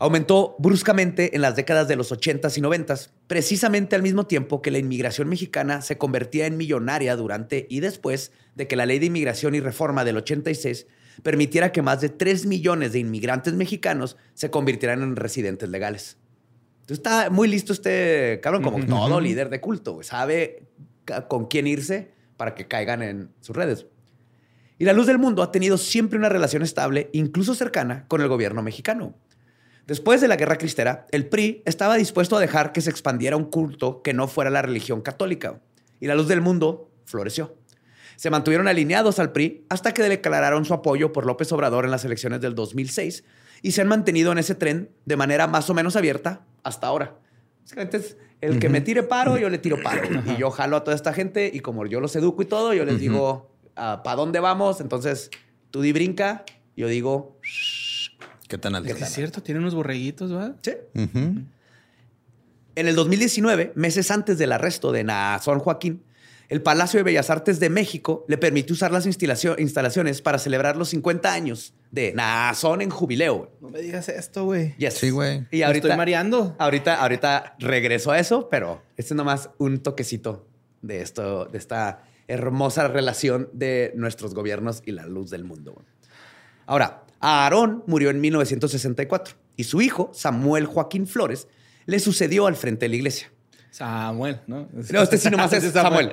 Aumentó bruscamente en las décadas de los 80s y 90s, precisamente al mismo tiempo que la inmigración mexicana se convertía en millonaria durante y después de que la ley de inmigración y reforma del 86 permitiera que más de 3 millones de inmigrantes mexicanos se convirtieran en residentes legales. Entonces está muy listo este cabrón, como todo líder de culto. Sabe con quién irse para que caigan en sus redes. Y la luz del mundo ha tenido siempre una relación estable, incluso cercana, con el gobierno mexicano. Después de la Guerra Cristera, el PRI estaba dispuesto a dejar que se expandiera un culto que no fuera la religión católica. Y la luz del mundo floreció. Se mantuvieron alineados al PRI hasta que declararon su apoyo por López Obrador en las elecciones del 2006 y se han mantenido en ese tren de manera más o menos abierta hasta ahora. Básicamente es el que me tire paro, yo le tiro paro. Y yo jalo a toda esta gente y como yo los educo y todo, yo les digo, ¿para dónde vamos? Entonces, tú di brinca, yo digo, ¿Qué tan alto? Sí, es cierto, tiene unos borreguitos, ¿verdad? sí. En el 2019, meses antes del arresto de Naasón Joaquín, el Palacio de Bellas Artes de México le permitió usar las instalacio- instalaciones para celebrar los 50 años de Naasón en jubileo. No me digas esto, güey. Yes. Sí, güey. Y ahorita, estoy mareando. ahorita, ahorita regreso a eso, pero este es nomás un toquecito de esto, de esta hermosa relación de nuestros gobiernos y la luz del mundo. Ahora, Aarón murió en 1964 y su hijo, Samuel Joaquín Flores, le sucedió al frente de la iglesia. Samuel, ¿no? No, este sí nomás es Samuel.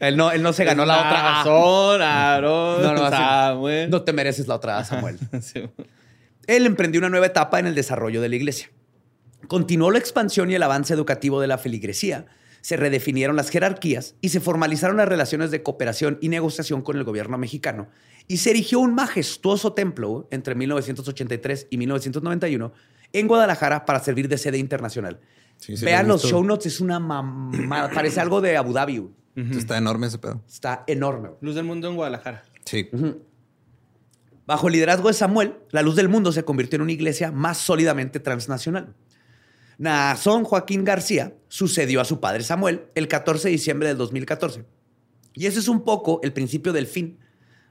Él no, él no se ganó la otra. A. Son, Aarón, No, no, Samuel. No te mereces la otra Samuel. Él emprendió una nueva etapa en el desarrollo de la iglesia. Continuó la expansión y el avance educativo de la feligresía, se redefinieron las jerarquías y se formalizaron las relaciones de cooperación y negociación con el gobierno mexicano, y se erigió un majestuoso templo entre 1983 y 1991 en Guadalajara para servir de sede internacional. Sí, sí, Vean lo los visto. show notes, es una mamada, parece algo de Abu Dhabi. Está enorme ese pedo. Está enorme. Luz del mundo en Guadalajara. Sí. Bajo el liderazgo de Samuel, la luz del mundo se convirtió en una iglesia más sólidamente transnacional. Naasón Joaquín García sucedió a su padre Samuel el 14 de diciembre del 2014. Y ese es un poco el principio del fin.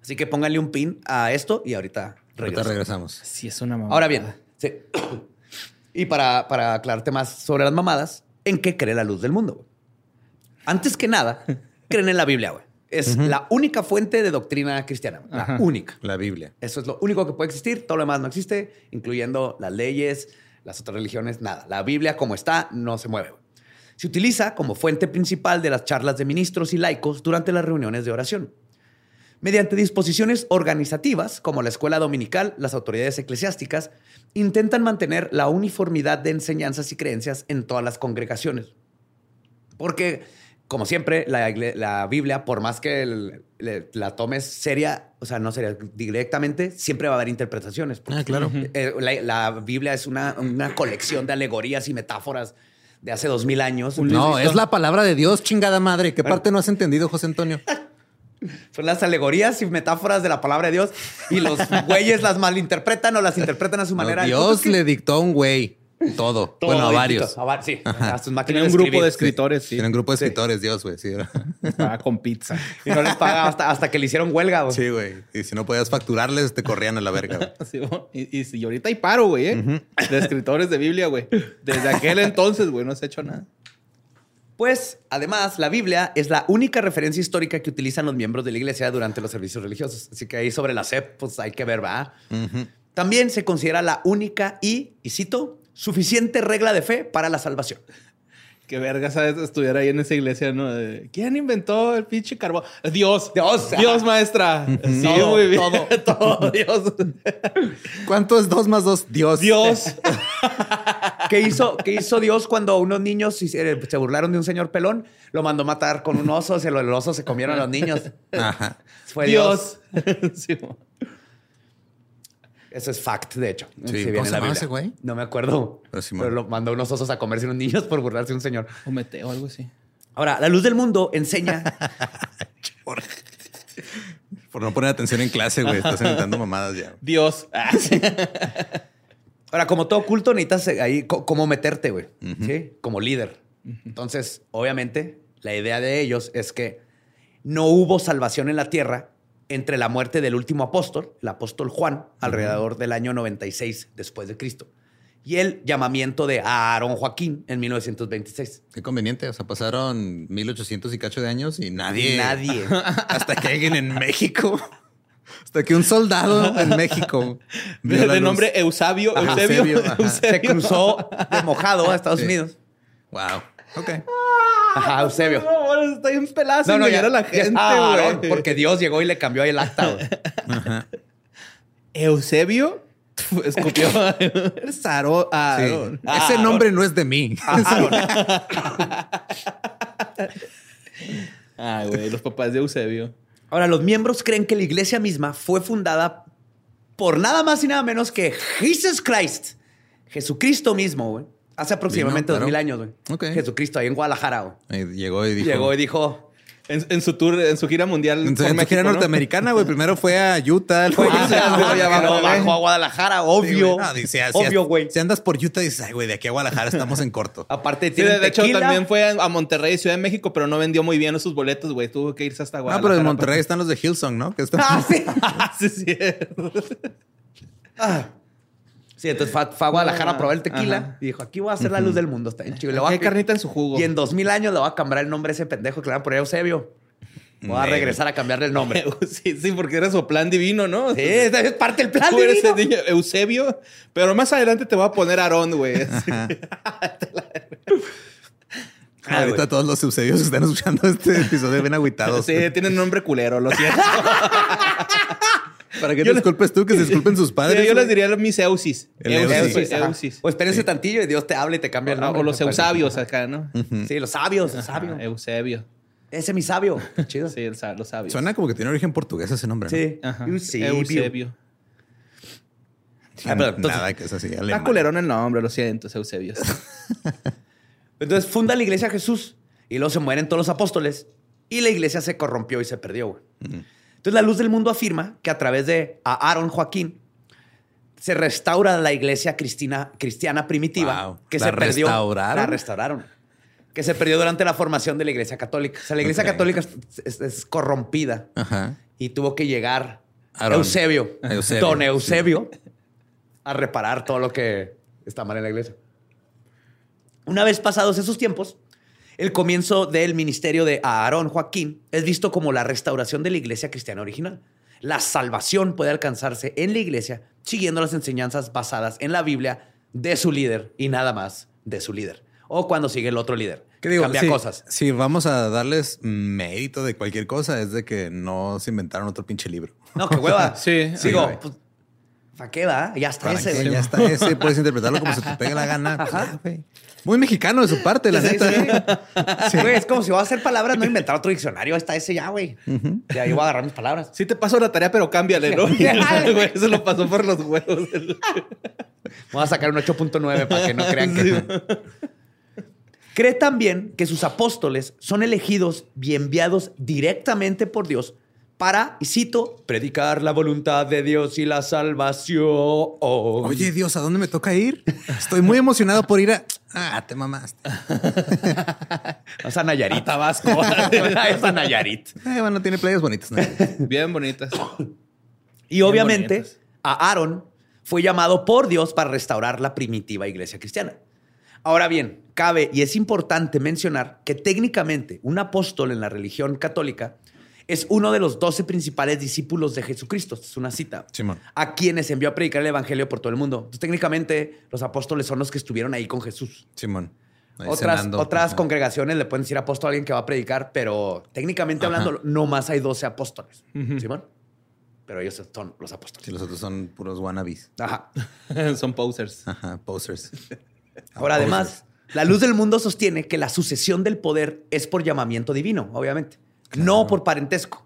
Así que pónganle un pin a esto y ahorita Ahorita regreso. regresamos. Sí, es una mamá. Ahora bien, sí. y para, para aclararte más sobre las mamadas, ¿en qué cree la luz del mundo? güey? Antes que nada, creen en la Biblia, güey. Es la única fuente de doctrina cristiana. La única. La Biblia. Eso es lo único que puede existir. Todo lo demás no existe, incluyendo las leyes, las otras religiones, nada. La Biblia, como está, no se mueve. Se utiliza como fuente principal de las charlas de ministros y laicos durante las reuniones de oración. Mediante disposiciones organizativas, como la escuela dominical, las autoridades eclesiásticas intentan mantener la uniformidad de enseñanzas y creencias en todas las congregaciones. Porque, como siempre, la, Biblia, por más que el- le- la tomes seria, o sea, no seria directamente, siempre va a haber interpretaciones. Ah, claro. eh, la, la Biblia es una, una colección de alegorías y metáforas de hace dos mil años. No, es la palabra de Dios, chingada madre. ¿Qué parte no has entendido, José Antonio? Son las alegorías y metáforas de la palabra de Dios y los güeyes las malinterpretan o las interpretan a su No, manera. Dios le dictó a un güey todo. Todo bueno, a varios. A va- sí, a sus máquinas Tiene un de grupo de escritores, sí. Tienen un grupo de escritores, Dios, güey. Sí, Estaba con pizza. Y no les pagaba hasta, hasta que le hicieron huelga. güey. sí, güey. Y si no podías facturarles, te corrían a la verga. güey. Sí, y, y, y ahorita hay paro, güey, ¿eh? De escritores de Biblia, güey. Desde aquel entonces, güey, no se ha hecho nada. Pues, además, la Biblia es la única referencia histórica que utilizan los miembros de la iglesia durante los servicios religiosos. Así que ahí sobre la SEP, pues hay que ver, ¿va? También se considera la única y, y cito, suficiente regla de fe para la salvación. Qué verga, ¿sabes? Estudiar ahí en esa iglesia, ¿no? ¿Quién inventó el pinche carbón? Dios. Dios. Dios, maestra. Sí, Todo, muy bien. todo. todo. Dios. ¿Cuánto es dos más dos? Dios. Dios. ¿Qué hizo, ¿Qué hizo Dios cuando unos niños se burlaron de un señor pelón? Lo mandó matar con un oso, se lo, el oso se comieron a los niños. Ajá. Fue Dios. Dios. Sí. Eso es fact, de hecho. Sí, viene ¿cómo se ese güey? No me acuerdo. Pero Pero, sí, man. lo mandó unos osos a comerse unos niños por burlarse de un señor. O meteo, algo así. Ahora, la luz del mundo enseña. Por, por no poner atención en clase, güey. Estás inventando mamadas ya. Dios. Ah. Ahora, como todo culto, necesitas eh, ahí cómo meterte, güey. ¿Sí? Como líder. Entonces, obviamente, la idea de ellos es que no hubo salvación en la tierra entre la muerte del último apóstol, el apóstol Juan, alrededor del año 96 después de Cristo, y el llamamiento de Aarón Joaquín en 1926. Qué conveniente. O sea, pasaron 1800 y cacho de años y nadie. Nadie. Hasta que alguien en México. Hasta que un soldado en México. De, de nombre Eusebio. Ajá, Eusebio. Eusebio, ajá. Se cruzó de mojado a Estados Sí. Unidos. Wow. Ok. Ajá, Eusebio. No, bueno, está bien pelado. No, no, ya, era la gente, Aarón, güey. porque Dios llegó y le cambió el acta. güey. Eusebio escupió. Sí. Aarón. Ese nombre no es de mí. Ah, güey, los papás de Eusebio. Ahora, los miembros creen que la iglesia misma fue fundada por nada más y nada menos que Jesus Christ, Jesucristo mismo, güey. Hace aproximadamente dos mil años, güey. Ok. Jesucristo ahí en Guadalajara, güey. Llegó y dijo. Llegó y dijo, En, en su tour, en su gira mundial. En su, por en su gira ¿no? norteamericana, güey. Primero fue a Utah. luego Ah, luego ya Pero bajó, a Guadalajara, Sí, obvio. No, dice, obvio, güey. Si andas por Utah, dices, ay, güey, de aquí a Guadalajara estamos en corto. Aparte, Sí, de, hecho, tequila. también fue a Monterrey, Ciudad de México, pero no vendió muy bien esos boletos, güey. Tuvo que irse hasta No, Guadalajara. pero en Monterrey están los de Hillsong, ¿no? Que están- Ah, sí. sí, sí. Ah. Sí, entonces fue, fue a Guadalajara a probar el tequila Ajá. y dijo, aquí voy a hacer la luz del mundo. Está bien chido. Le voy a- Hay carnita en su jugo. Y en dos mil años le voy a cambiar el nombre a ese pendejo que le van a poner Eusebio. Voy a regresar a cambiarle el nombre. Sí, sí, porque era su plan divino, ¿no? Sí, esa es parte del plan Tú eres divino. el niño Eusebio, pero más adelante te voy a poner Aarón, güey. Ah, Ahorita todos los Eusebios que están escuchando este episodio bien agüitados. Sí, tienen nombre culero, lo siento. Para que te Yo disculpes tú, que se disculpen sus padres. Sí, yo les diría mis Eusis. El Eusis, Eusis. O espérense tantillo y Dios te habla y te cambia el O, nombre. o los. Eusabios acá, ¿no? Sí, los sabios, los sabios. Ajá, Eusebio. Ese es mi sabio. Qué Chido. Sí, el los sabios. Suena como que tiene origen portugués ese nombre. ¿no? Sí. Ajá. Eusebio. Eusebio. Ah, pero entonces- Nada que es así. Está culerón el nombre, lo siento, es Eusebio. Entonces funda la iglesia Jesús y luego se mueren todos los apóstoles y la iglesia se corrompió y se perdió, güey. Entonces la luz del mundo afirma que a través de a Aaron Joaquín se restaura la iglesia cristina, cristiana primitiva Wow. que ¿La se perdió. restauraron? La restauraron. Que se perdió durante la formación de la iglesia católica. O sea, la iglesia católica es, corrompida Ajá. y tuvo que llegar Eusebio, don Eusebio, a reparar todo lo que está mal en la iglesia. Una vez pasados esos tiempos, el comienzo del ministerio de Aarón Joaquín es visto como la restauración de la iglesia cristiana original. La salvación puede alcanzarse en la iglesia siguiendo las enseñanzas basadas en la Biblia de su líder y nada más de su líder. O cuando sigue el otro líder. ¿Qué digo? Cambia Sí, cosas. Si vamos a darles mérito de cualquier cosa, es de que no se inventaron otro pinche libro. No, qué hueva. Sí, sí, Digo, güey. pues, ¿para qué va? Ya está ¿Para ese, qué? güey. Ya está ese, puedes interpretarlo como se te pegue la gana. Güey. Muy mexicano de su parte, la Sí, neta. sí. Güey, es como si voy a hacer palabras, no inventar otro diccionario. Está ese ya, güey. Ya yo voy a agarrar mis palabras. Sí te paso la tarea, pero cámbiale, ¿no? Güey, Eso lo pasó por los huevos. Voy a sacar un 8.9 para que no crean que. Cree también que sus apóstoles son elegidos y enviados directamente por Dios para, y cito, predicar la voluntad de Dios y la salvación. Oye, Dios, ¿a dónde me toca ir? Estoy muy emocionado por ir a. Ah, te mamaste. es a Nayarit. Tabasco. es a Nayarit. Eh, bueno, tiene playas bonitas. ¿no? Bien bonitas. Y obviamente, bonitas. a Aaron fue llamado por Dios para restaurar la primitiva iglesia cristiana. Ahora bien, cabe y es importante mencionar que técnicamente un apóstol en la religión católica es uno de los doce principales discípulos de Jesucristo. Esta Es una cita. Simón. A quienes envió a predicar el evangelio por todo el mundo. Entonces, técnicamente, los apóstoles son los que estuvieron ahí con Jesús. Simón. Ahí Otras, cenando. otras Ajá. congregaciones le pueden decir apóstol a alguien que va a predicar, pero técnicamente Ajá. hablando, no más hay 12 apóstoles. ¿Simón? Pero ellos son los apóstoles. Sí, los otros son puros wannabes. Ajá. Son posers. Ajá, posers. Ahora, además, la luz del mundo sostiene que la sucesión del poder es por llamamiento divino, obviamente. No por parentesco.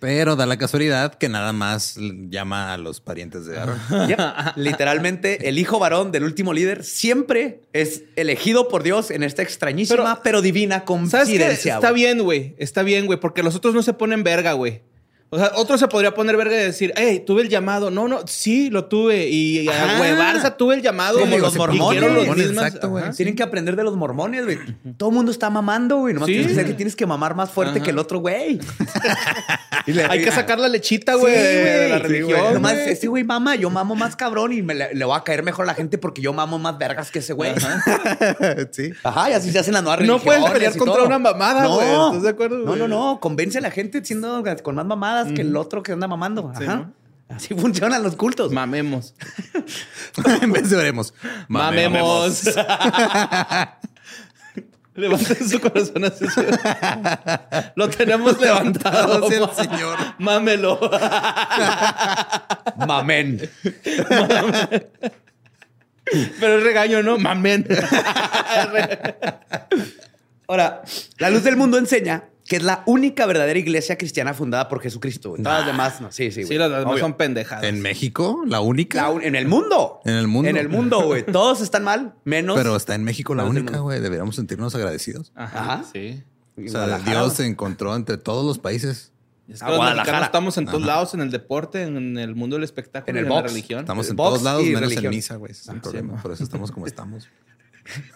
Pero da la casualidad que nada más llama a los parientes de Aaron. Yep. Literalmente, el hijo varón del último líder siempre es elegido por Dios en esta extrañísima pero, Pero- divina ¿Sabes qué? coincidencia. Está bien, güey. Está bien, güey. Porque los otros no se ponen verga, güey. O sea, otro se podría poner verga y decir, hey, tuve el llamado. No, no, sí, lo tuve. Y Ajá. a huevarse tuve el llamado. Como y- los mormones. quiero los Mormones, mismas- exacto, güey. Ajá. Tienen que aprender de los mormones, güey. Todo el mundo está mamando, güey. Nomás Sí. tienes que saber que tienes que mamar más fuerte Ajá. que el otro, güey. Le- Hay que sacar la lechita, Sí, güey, de la Sí, religión. güey. Nomás, güey. este güey mama, yo mamo más cabrón y me le, le voy a caer mejor a la gente porque yo mamo más vergas que ese güey. Ajá. sí. y así se hacen las nuevas No puedes religiones pelear y contra todo. una mamada, güey. ¿Estás de acuerdo, No, no, no. Convence a la gente siendo con más mamadas que el otro que anda mamando. Sí, Ajá. ¿no? Así funcionan los cultos. Mamemos. en vez de veremos. Mamemos. Levanten su corazón así. Lo tenemos levantado. Sí, el señor. Mámelo. Mamen. Pero es regaño, ¿no? Mamen. Ahora, la luz del mundo enseña que es la única verdadera iglesia cristiana fundada por Jesucristo. Todas las demás, no. Sí, sí, Sí, las demás Obvio. son pendejadas. En México, la única. La un- en el mundo. En el mundo. En el mundo, güey. Todos están mal, menos. Pero está en México la única, güey. Deberíamos sentirnos agradecidos. Ajá. Ajá. Sí. O sea, Dios se encontró entre todos los países. Es que los estamos en todos Ajá. lados, en el deporte, en el mundo del espectáculo, En el y en la box. religión. Estamos en Box todos lados, menos religión. en misa, güey. Ese es el Ah, sí, problema. mo. Por eso estamos como estamos.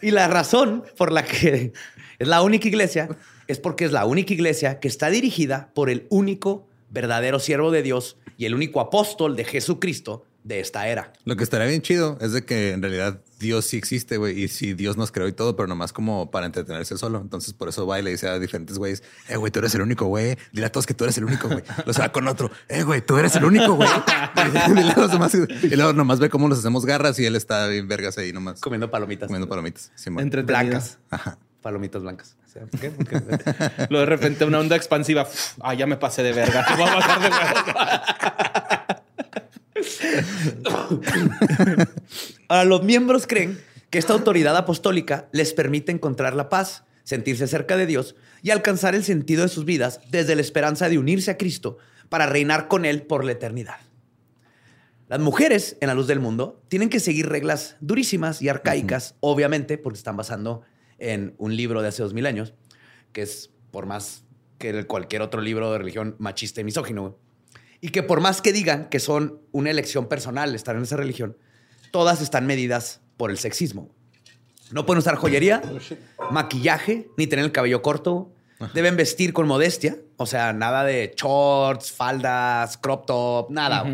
Y la razón por la que es la única iglesia es porque es la única iglesia que está dirigida por el único verdadero siervo de Dios y el único apóstol de Jesucristo de esta era. Lo que estaría bien chido es de que en realidad Dios sí existe, güey. Y sí, Dios nos creó y todo, pero nomás como para entretenerse solo. Entonces, por eso va y le dice a diferentes güeyes, eh, güey, tú eres el único, güey. Dile a todos que tú eres el único, güey. Los va con otro, eh, güey, tú eres el único, güey. Dile a los demás. Y luego nomás ve cómo nos hacemos garras y él está bien vergas ahí nomás Comiendo palomitas. comiendo palomitas. Simón. Entretenido. blancas. Ajá. Palomitas blancas. O sea, ¿por qué? Porque- Luego de repente una onda expansiva. Uf, Ah, ya me pasé de verga. Voy a bajar de huevos. Ahora, los miembros creen que esta autoridad apostólica les permite encontrar la paz, sentirse cerca de Dios y alcanzar el sentido de sus vidas desde la esperanza de unirse a Cristo para reinar con Él por la eternidad. Las mujeres en la luz del mundo tienen que seguir reglas durísimas y arcaicas, obviamente, porque están basando en un libro de hace dos mil años, que es por más que cualquier otro libro de religión machista y misógino. Y que por más que digan que son una elección personal estar en esa religión, todas están medidas por el sexismo. No pueden usar joyería, maquillaje, ni tener el cabello corto. Deben vestir con modestia, o sea, nada de shorts, faldas, crop top, nada.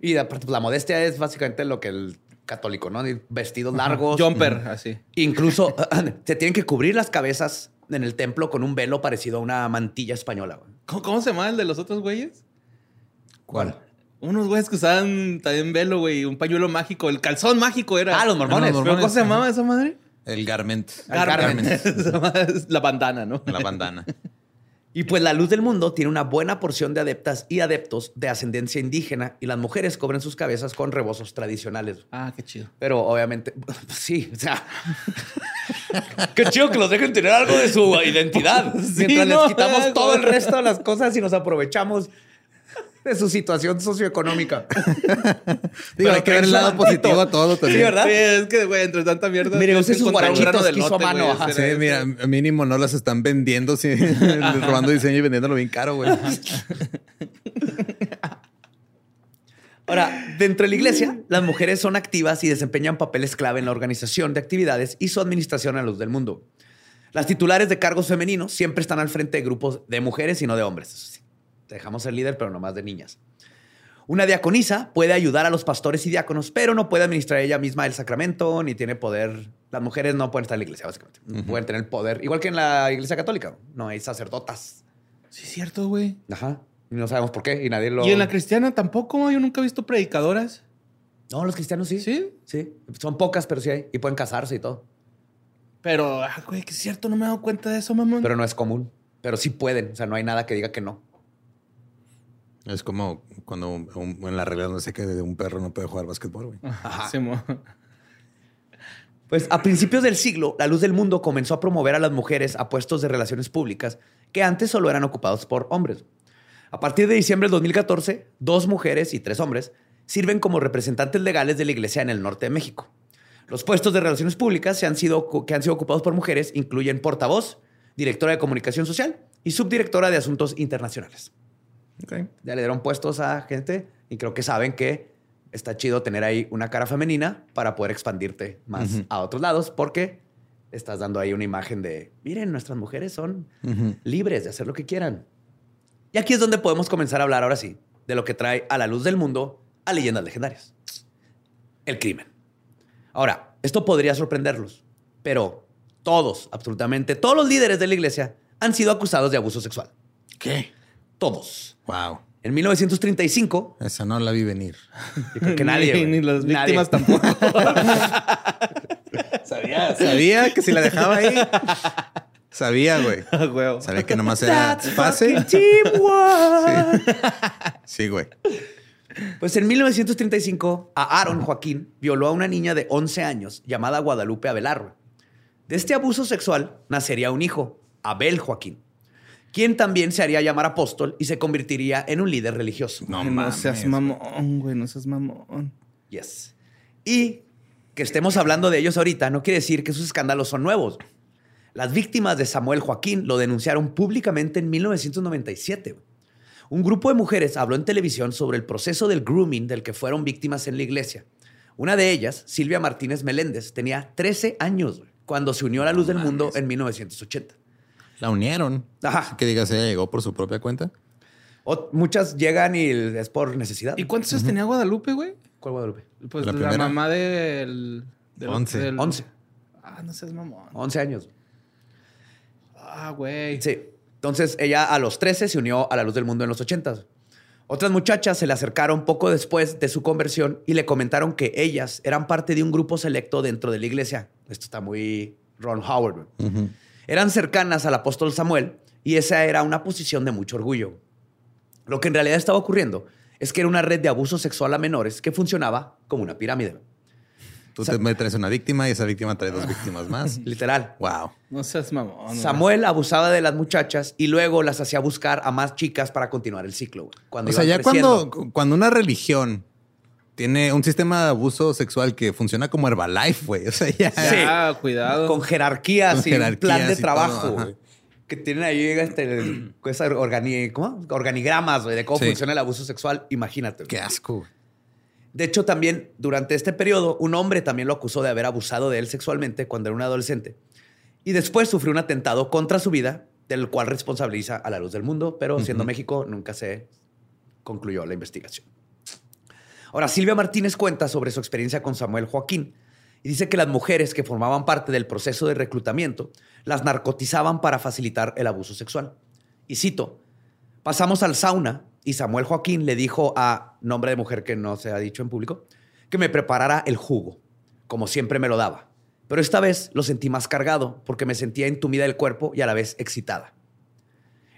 Y aparte, pues, la modestia es básicamente lo que el católico, ¿no? Vestidos largos. Jumper, así. Incluso se tienen que cubrir las cabezas en el templo con un velo parecido a una mantilla española. güey. ¿Cómo, cómo se llama el de los otros güeyes? ¿Cuál? Unos güeyes que usaban también velo, güey. Un pañuelo mágico. El calzón mágico era. Ah, los mormones. los ¿Pero mormones. ¿Cómo se llamaba esa madre? El garment. Garment. Esa madre es la bandana, ¿no? La bandana. Y pues la luz del mundo tiene una buena porción de adeptas y adeptos de ascendencia indígena y las mujeres cobran sus cabezas con rebozos tradicionales. Ah, qué chido. Pero obviamente, sí, o sea. Qué chido que los dejen tener algo de su identidad. mientras no, les quitamos güey. todo el resto de las cosas y nos aprovechamos de su situación socioeconómica. Digo, hay que ver el lado positivo a todo Sí, también. ¿verdad? Sí, es que, güey, entre tanta mierda. Mire, que sus guarachitos que hizo lote, mano. Sí, mira, mínimo no las están vendiendo, sí, robando diseño y vendiéndolo bien caro, güey. Ahora, dentro de la iglesia, las mujeres son activas y desempeñan papeles clave en la organización de actividades y su administración a luz del mundo. Las titulares de cargos femeninos siempre están al frente de grupos de mujeres y no de hombres. Dejamos ser líder, pero no más de niñas. Una diaconisa puede ayudar a los pastores y diáconos, pero no puede administrar ella misma el sacramento ni tiene poder. Las mujeres no pueden estar en la iglesia, básicamente. No pueden tener poder. Igual que en la iglesia católica. No hay sacerdotas. Sí, es cierto, güey. Ajá. Y no sabemos por qué y nadie lo. Y en la cristiana tampoco, yo nunca he visto predicadoras. No, los cristianos sí. ¿Sí? Sí. Son pocas, pero sí hay. Y pueden casarse y todo. Pero, ah, güey, que es cierto, no me he dado cuenta de eso, mamón. Pero no es común. Pero sí pueden. O sea, no hay nada que diga que no. Es como cuando un- en la regla no sé que un perro no puede jugar básquetbol, güey. Ajá. Sí, mo- Pues a principios del siglo, la luz del mundo comenzó a promover a las mujeres a puestos de relaciones públicas que antes solo eran ocupados por hombres. A partir de diciembre del 2014, dos mujeres y tres hombres sirven como representantes legales de la iglesia en el norte de México. Los puestos de relaciones públicas se han sido, que han sido ocupados por mujeres incluyen portavoz, directora de comunicación social y subdirectora de asuntos internacionales. Ya le dieron puestos a gente y creo que saben que está chido tener ahí una cara femenina para poder expandirte más a otros lados porque estás dando ahí una imagen de, miren, nuestras mujeres son libres de hacer lo que quieran. Y aquí es donde podemos comenzar a hablar ahora sí de lo que trae a la luz del mundo a leyendas legendarias. El crimen. Ahora, esto podría sorprenderlos, pero todos, absolutamente todos los líderes de la iglesia han sido acusados de abuso sexual. ¿Qué? Todos. Wow. En 1935, Esa no la vi venir. yo creo que nadie. Ni, las Nadie. víctimas tampoco. Sabía, sabía que si la dejaba ahí. Sabía, güey. Sabía que nomás era fácil. Teamwork. Sí, güey. Pues en 1935, a Aaron Joaquín violó a una niña de 11 años llamada Guadalupe Abelardo. De este abuso sexual nacería un hijo, Abel Joaquín, quien también se haría llamar apóstol y se convertiría en un líder religioso. No, no mames. seas mamón, güey, no seas mamón. Yes. Y que estemos hablando de ellos ahorita no quiere decir que sus escándalos son nuevos. Las víctimas de Samuel Joaquín lo denunciaron públicamente en 1997. Un grupo de mujeres habló en televisión sobre el proceso del grooming del que fueron víctimas en la iglesia. Una de ellas, Silvia Martínez Meléndez, tenía 13 años cuando se unió a la luz del mundo en 1980. La unieron. Ajá. Que digas, ella llegó por su propia cuenta. O- muchas llegan y es por necesidad. ¿Y cuántos años tenía Guadalupe, güey? ¿Cuál Guadalupe? Pues La la, mamá del... del- Once. del- 11. Ah, no seas mamón. 11 años. Ah, güey. Sí. Entonces ella a los 13 se unió a la luz del mundo en los 80. Otras muchachas se le acercaron poco después de su conversión y le comentaron que ellas eran parte de un grupo selecto dentro de la iglesia. Esto está muy Ron Howard. güey. Ujú. Eran cercanas al apóstol Samuel y esa era una posición de mucho orgullo. Lo que en realidad estaba ocurriendo es que era una red de abuso sexual a menores que funcionaba como una pirámide. Tú te traes una víctima y esa víctima trae dos víctimas más. Literal. Wow. No seas mamón. Samuel abusaba de las muchachas y luego las hacía buscar a más chicas para continuar el ciclo. Cuando O sea, ya cuando, cuando una religión tiene un sistema de abuso sexual que funciona como Herbalife, güey. O sea, ya. Sí. Ah, cuidado. Con jerarquías Con y jerarquías plan de y trabajo. todo, que tienen ahí este, el- esas organi- ¿cómo? organigramas güey, de cómo Sí. funciona el abuso sexual. Imagínate. güey. Qué asco. De hecho, también durante este periodo, un hombre también lo acusó de haber abusado de él sexualmente cuando era un adolescente. Y después sufrió un atentado contra su vida, del cual responsabiliza a la luz del mundo, pero siendo. México nunca se concluyó la investigación. Ahora, Silvia Martínez cuenta sobre su experiencia con Samuel Joaquín y dice que las mujeres que formaban parte del proceso de reclutamiento las narcotizaban para facilitar el abuso sexual. Y cito, pasamos al sauna y Samuel Joaquín le dijo a nombre de mujer que no se ha dicho en público que me preparara el jugo, como siempre me lo daba. Pero esta vez lo sentí más cargado porque me sentía entumida del cuerpo y a la vez excitada.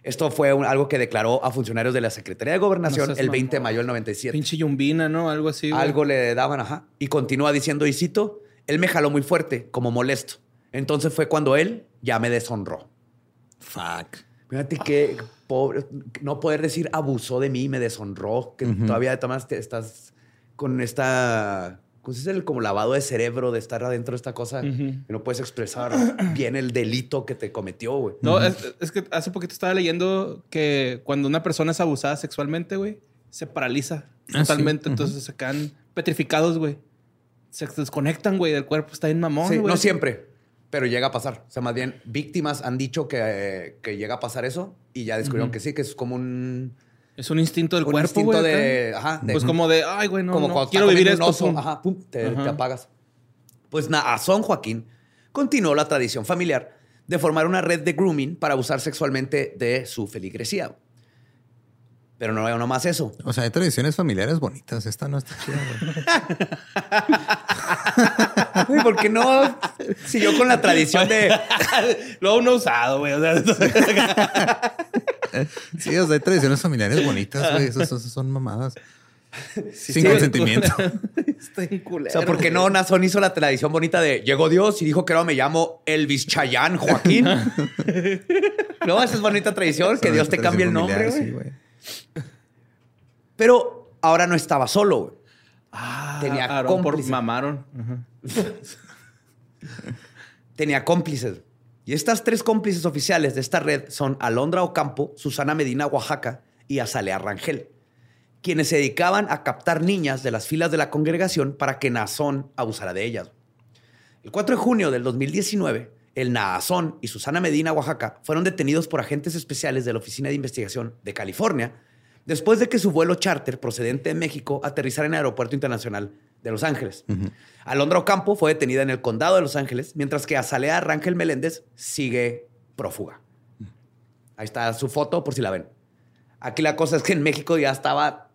Esto fue un- algo que declaró a funcionarios de la Secretaría de Gobernación No el 20 de mayo del 97. Pinche yumbina, ¿no? Algo así. güey. Algo le daban, ajá. Y continúa diciendo, y cito, él me jaló muy fuerte, como molesto. Entonces fue cuando él ya me deshonró. Fuck. Fíjate que pobre, no poder decir abusó de mí, me deshonró, que todavía maneras te- estás con esta, ¿cómo se dice? El como lavado de cerebro de estar adentro de esta cosa, que no puedes expresar bien el delito que te cometió, güey. No, es, es que hace poquito estaba leyendo que cuando una persona es abusada sexualmente, güey, se paraliza Ah, totalmente. sí. Entonces se quedan petrificados, güey. Se desconectan, güey, del cuerpo. Está bien mamón, Sí, güey. no siempre, pero llega a pasar. O sea, más bien, víctimas han dicho que, que llega a pasar eso y ya descubrieron que sí, que es como un, Es un instinto del un cuerpo, instinto güey. de, ajá, de- Pues como de, ay, güey, no, como no, quiero vivir esto. oso, pum. ajá, pum, te, Ajá. te apagas. Pues Naasón Joaquín continuó la tradición familiar de formar una red de grooming para abusar sexualmente de su feligresía. Pero no no más eso. O sea, hay tradiciones familiares bonitas. Esta no está chida, güey. Güey, ¿Por qué no siguió con la tradición de... Luego uno usado, güey. O sea, Sí, o sea, hay tradiciones familiares bonitas, güey. Esas, esas son mamadas. Sin sí. consentimiento. está bien O culero. sea, ¿por qué no Nazón hizo la tradición bonita de llegó Dios y dijo que ahora me llamo Elvis Chayán Joaquín? no, esa es bonita tradición, que Dios te cambie el nombre, Familiar, güey. sí, güey. Pero ahora no estaba solo, güey. Ah, Tenía Aarón por cómplice. mamaron. Tenía cómplices. Y estas tres cómplices oficiales de esta red son Alondra Ocampo, Susana Medina Oaxaca y Azalea Rangel, quienes se dedicaban a captar niñas de las filas de la congregación para que Nazón abusara de ellas. El 4 de junio del 2019, el Naazón y Susana Medina Oaxaca fueron detenidos por agentes especiales de la Oficina de Investigación de California después de que su vuelo charter procedente de México aterrizara en el Aeropuerto Internacional de Los Ángeles. Alondra Ocampo fue detenida en el condado de Los Ángeles, mientras que Azalea Rangel Meléndez sigue prófuga. Ahí está su foto por si la ven. Aquí la cosa es que en México ya estaba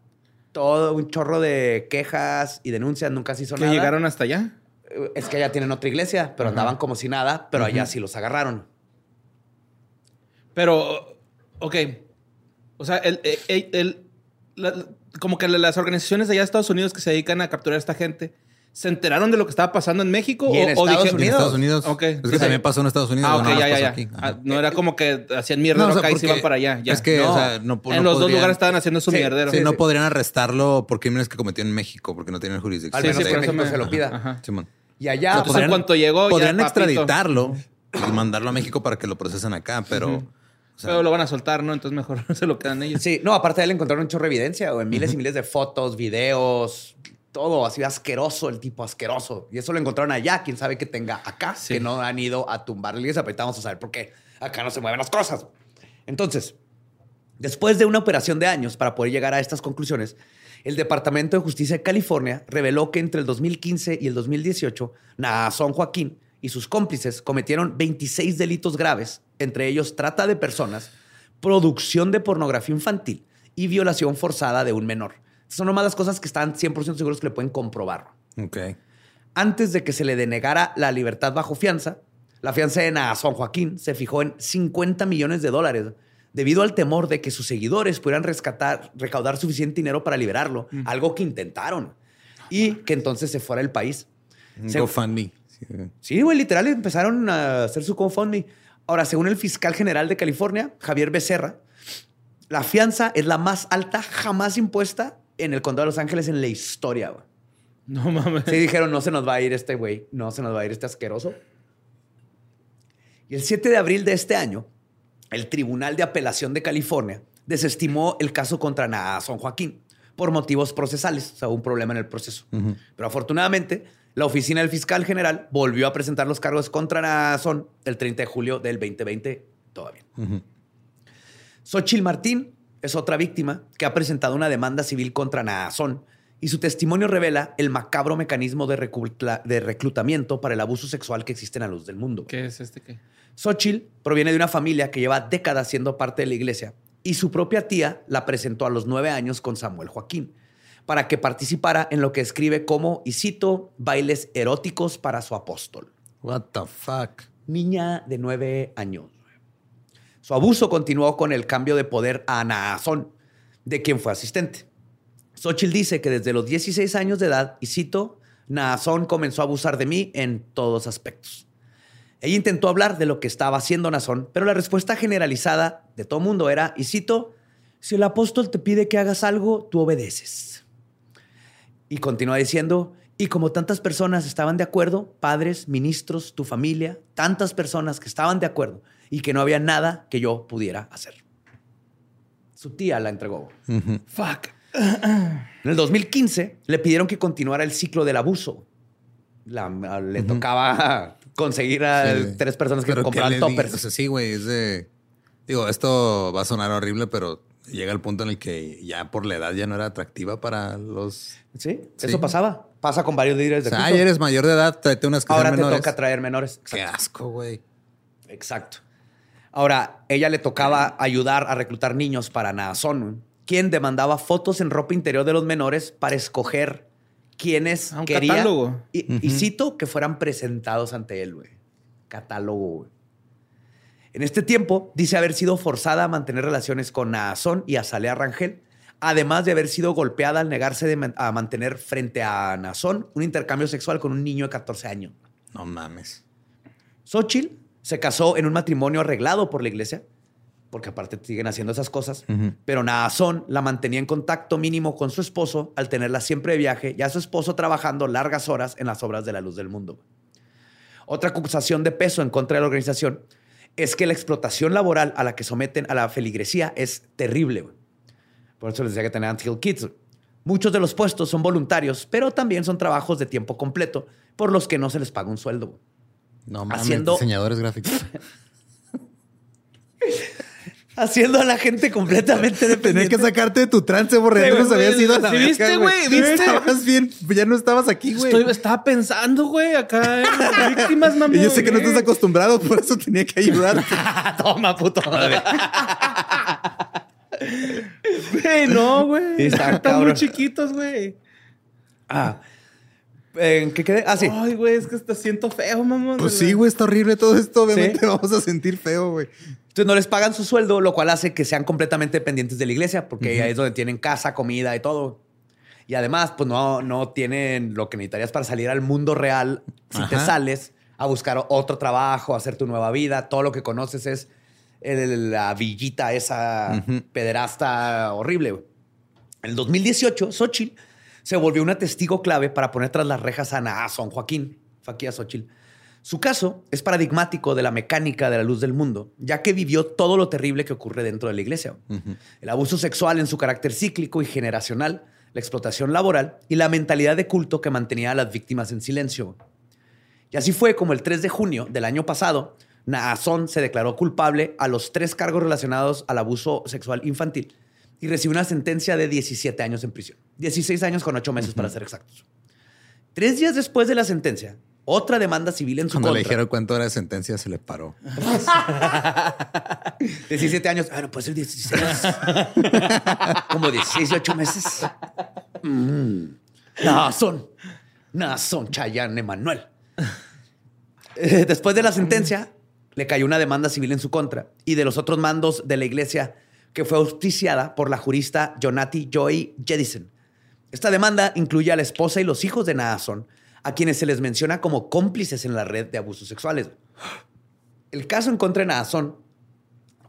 todo un chorro de quejas y denuncias, nunca se hizo ¿Que nada. llegaron hasta allá? Es que allá tienen otra iglesia, pero andaban como si nada, pero allá sí los agarraron. Pero, ok. O sea, el, el- el- la- como que las organizaciones de allá de Estados Unidos que se dedican a capturar a esta gente, ¿se enteraron de lo que estaba pasando en México? Y en Estados Y en Unidos. Estados Unidos. Ok. Es que Sí. también pasó en Estados Unidos. Ah, no ok, ya, ya, ya. aquí. Ah, no era como que hacían mierdero No, o sea, acá y se iban para allá. ya. Es que, No. o sea, no, en los dos lugares estaban haciendo su Sí, mierdero. Sí, Sí, no podrían arrestarlo por crímenes que cometió en México, porque no tienen jurisdicción. Al menos sí, que por eso México me- se lo pida. Ajá. Simón. Y allá, en cuanto llegó, podrían extraditarlo y mandarlo a México para que lo procesen acá, pero. o sea, Pero lo van a soltar, ¿no? Entonces mejor se lo quedan ellos. Sí, no, aparte de él encontraron un chorro de evidencia, o en miles y miles de fotos, videos, todo así asqueroso, el tipo asqueroso. Y eso lo encontraron allá, quién sabe que tenga acá, Sí. que no han ido a tumbar la iglesia. Ahorita vamos a saber por qué acá no se mueven las cosas. Entonces, después de una operación de años para poder llegar a estas conclusiones, el Departamento de Justicia de California reveló que entre el 2015 y el 2018, Naasón Joaquín y sus cómplices cometieron 26 delitos graves, entre ellos trata de personas, producción de pornografía infantil y violación forzada de un menor. Son nomás las cosas que están 100% seguros que le pueden comprobar. ok. Antes de que se le denegara la libertad bajo fianza, la fianza de Naasón Joaquín se fijó en 50 millones de dólares debido al temor de que sus seguidores pudieran rescatar, recaudar suficiente dinero para liberarlo, algo que intentaron, y que entonces se fuera del país. GoFundMe. Sí. Sí, güey, literal empezaron a hacer su GoFundMe. Ahora, según el fiscal general de California, Javier Becerra, la fianza es la más alta jamás impuesta en el condado de Los Ángeles en la historia. güey. No mames. Sí, dijeron, no se nos va a ir este güey, no se nos va a ir este asqueroso. Y el 7 de abril de este año, el Tribunal de Apelación de California desestimó el caso contra Naasón Joaquín por motivos procesales, o sea, un problema en el proceso. Pero afortunadamente, la oficina del fiscal general volvió a presentar los cargos contra Naasón el 30 de julio del 2020 todavía. Xochil Martín es otra víctima que ha presentado una demanda civil contra Naasón y su testimonio revela el macabro mecanismo de, de reclutamiento para el abuso sexual que existe en la luz del mundo. ¿Qué es este qué? Xochitl proviene de una familia que lleva décadas siendo parte de la iglesia y su propia tía la presentó a los nueve años con Samuel Joaquín para que participara en lo que escribe como, y cito, bailes eróticos para su apóstol. What the fuck. Niña de nueve años. Su abuso continuó con el cambio de poder a Naasón, de quien fue asistente. Xochitl dice que desde los 16 años de edad, y cito, Naasón comenzó a abusar de mí en todos aspectos. Ella intentó hablar de lo que estaba haciendo Nazón, pero la respuesta generalizada de todo mundo era, y cito, si el apóstol te pide que hagas algo, tú obedeces. Y continúa diciendo, y como tantas personas estaban de acuerdo, padres, ministros, tu familia, tantas personas que estaban de acuerdo y que no había nada que yo pudiera hacer. Su tía la entregó. Fuck. En el 2015 le pidieron que continuara el ciclo del abuso. La- le tocaba conseguir a Sí. tres personas que ¿qué di- toppers. O sea, sí, güey, es de... Digo, esto va a sonar horrible, pero llega el punto en el que ya por la edad ya no era atractiva para los... ¿Sí? Sí. Eso pasaba. Pasa con varios líderes O de sea, culto. ay, eres mayor de edad, tráete unas que Ahora te menores. toca traer menores. Qué Exacto. asco, güey. Exacto. Ahora, ella le tocaba ayudar a reclutar niños para Naasón, quien demandaba fotos en ropa interior de los menores para escoger quienes Ah, quería. catálogo. Y, y cito que fueran presentados ante él, güey. Catálogo, güey. En este tiempo, dice haber sido forzada a mantener relaciones con Naasón y Azalea Rangel, además de haber sido golpeada al negarse de man- a mantener frente a Naasón un intercambio sexual con un niño de 14 años. No mames. Xochitl se casó en un matrimonio arreglado por la iglesia, porque aparte siguen haciendo esas cosas, pero Naasón la mantenía en contacto mínimo con su esposo al tenerla siempre de viaje y a su esposo trabajando largas horas en las obras de la luz del mundo. Otra acusación de peso en contra de la organización es que la explotación laboral a la que someten a la feligresía es terrible. Por eso les decía que tenían Hill Kids. Muchos de los puestos son voluntarios, pero también son trabajos de tiempo completo por los que no se les paga un sueldo. No mames. Haciendo- Diseñadores gráficos. Haciendo a la gente completamente Tenías dependiente. que sacarte de tu trance, borre. Sí, güey, habías ido a la ¿sí viste, güey? ¿Viste? Estabas bien. Ya no estabas aquí, güey. Estaba pensando, güey, acá en las víctimas, mamá. Y yo sé que no estás acostumbrado, por eso tenía que ayudar. Toma, puto. Güey, no, güey. Están muy chiquitos, güey. ah, ¿En qué quedé? Ah, sí. Ay, güey, es que hasta siento feo, mamá. Pues sí, güey, está horrible todo esto. Obviamente Sí. vamos a sentir feo, güey. Entonces no les pagan su sueldo, lo cual hace que sean completamente dependientes de la iglesia, porque ahí es donde tienen casa, comida y todo. Y además, pues no, no tienen lo que necesitarías para salir al mundo real si te sales a buscar otro trabajo, a hacer tu nueva vida. Todo lo que conoces es el- la villita esa pederasta horrible. En el 2018, Xochitl se volvió una testigo clave para poner tras las rejas a Naasón Joaquín, Faquía Xochitl. Su caso es paradigmático de la mecánica de la luz del mundo, ya que vivió todo lo terrible que ocurre dentro de la iglesia. El abuso sexual en su carácter cíclico y generacional, la explotación laboral y la mentalidad de culto que mantenía a las víctimas en silencio. Y así fue como el 3 de junio del año pasado, Naasón se declaró culpable a los tres cargos relacionados al abuso sexual infantil y recibió una sentencia de 17 años en prisión. 16 años con 8 meses para ser exactos. Tres días después de la sentencia, otra demanda civil en su Cuando le contra. dijeron cuánto era de sentencia, se le paró. 17 años. Ah, no puede ser 16 años. Como 16 y 8 meses. Mm. Nazón. Nazón Chayanne Emanuel. Eh, Después de la sentencia, le cayó una demanda civil en su contra y de los otros mandos de la iglesia que fue auspiciada por la jurista Jonati Joy Jedison. Esta demanda incluye a la esposa y los hijos de Naasón, a quienes se les menciona como cómplices en la red de abusos sexuales. El caso en contra de Naasón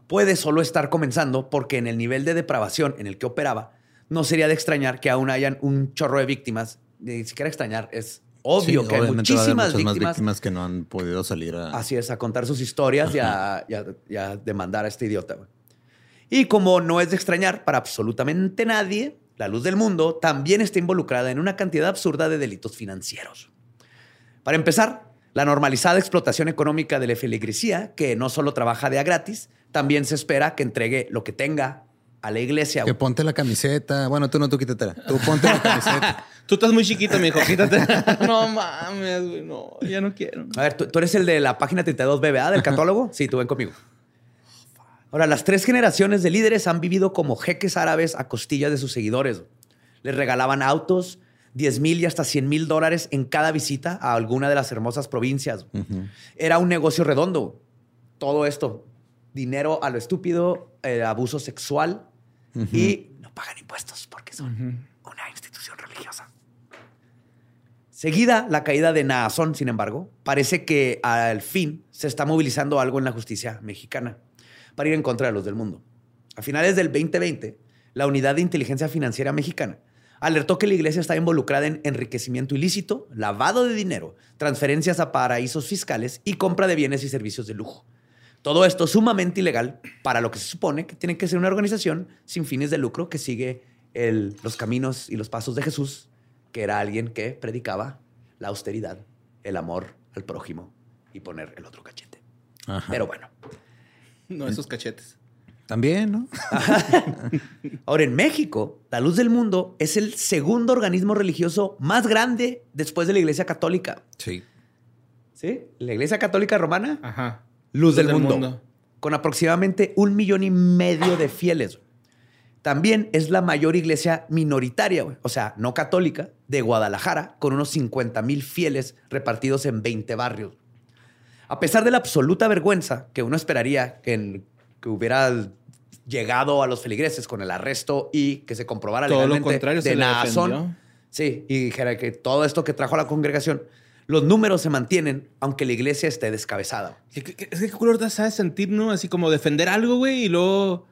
puede solo estar comenzando porque en el nivel de depravación en el que operaba, no sería de extrañar que aún hayan un chorro de víctimas. Ni siquiera extrañar, es obvio Sí, que hay muchísimas muchas más víctimas, víctimas que no han podido salir a. Así es, a contar sus historias y a, y a- y a demandar a este idiota. Y como no es de extrañar para absolutamente nadie, la luz del mundo también está involucrada en una cantidad absurda de delitos financieros. Para empezar, la normalizada explotación económica de la feligresía, que no solo trabaja de a gratis, también se espera que entregue lo que tenga a la iglesia. Que ponte la camiseta. Bueno, tú no, tú quítatela. Tú ponte la camiseta. Tú estás muy chiquito, mijo. Quítate. no mames, güey. No, ya no quiero. A ver, ¿tú, tú eres el de la página 32 BBA del catálogo? Sí, tú ven conmigo. Ahora, las tres generaciones de líderes han vivido como jeques árabes a costillas de sus seguidores. Les regalaban autos, 10 mil y hasta 100 mil dólares en cada visita a alguna de las hermosas provincias. Era un negocio redondo. Todo esto, dinero a lo estúpido, eh, abuso sexual y no pagan impuestos porque son una institución religiosa. Seguida la caída de Naasón, sin embargo, parece que al fin se está movilizando algo en la justicia mexicana para ir en contra de los del mundo. A finales del 2020, la Unidad de Inteligencia Financiera Mexicana alertó que la iglesia está involucrada en enriquecimiento ilícito, lavado de dinero, transferencias a paraísos fiscales y compra de bienes y servicios de lujo. Todo esto sumamente ilegal para lo que se supone que tiene que ser una organización sin fines de lucro que sigue el- los caminos y los pasos de Jesús, que era alguien que predicaba la austeridad, el amor al prójimo y poner el otro cachete. Ajá. Pero bueno, No, esos cachetes. También, ¿no? ahora en México, la Luz del Mundo es el segundo organismo religioso más grande después de la Iglesia Católica. Sí. ¿Sí? La Iglesia Católica Romana, Ajá. Luz del, mundo, con aproximadamente un millón y medio de fieles. También es la mayor iglesia minoritaria, o sea, no católica, de Guadalajara, con unos 50 mil fieles repartidos en 20 barrios. A pesar de la absoluta vergüenza que uno esperaría que, en- que hubiera llegado a los feligreses con el arresto y que se comprobara Todo lo legalmente contrario, de sí, y dijera que todo esto que trajo a la congregación, los números se mantienen aunque la iglesia esté descabezada. Es que qué culero te sabes sentir, ¿no? Así como defender algo, güey, y luego.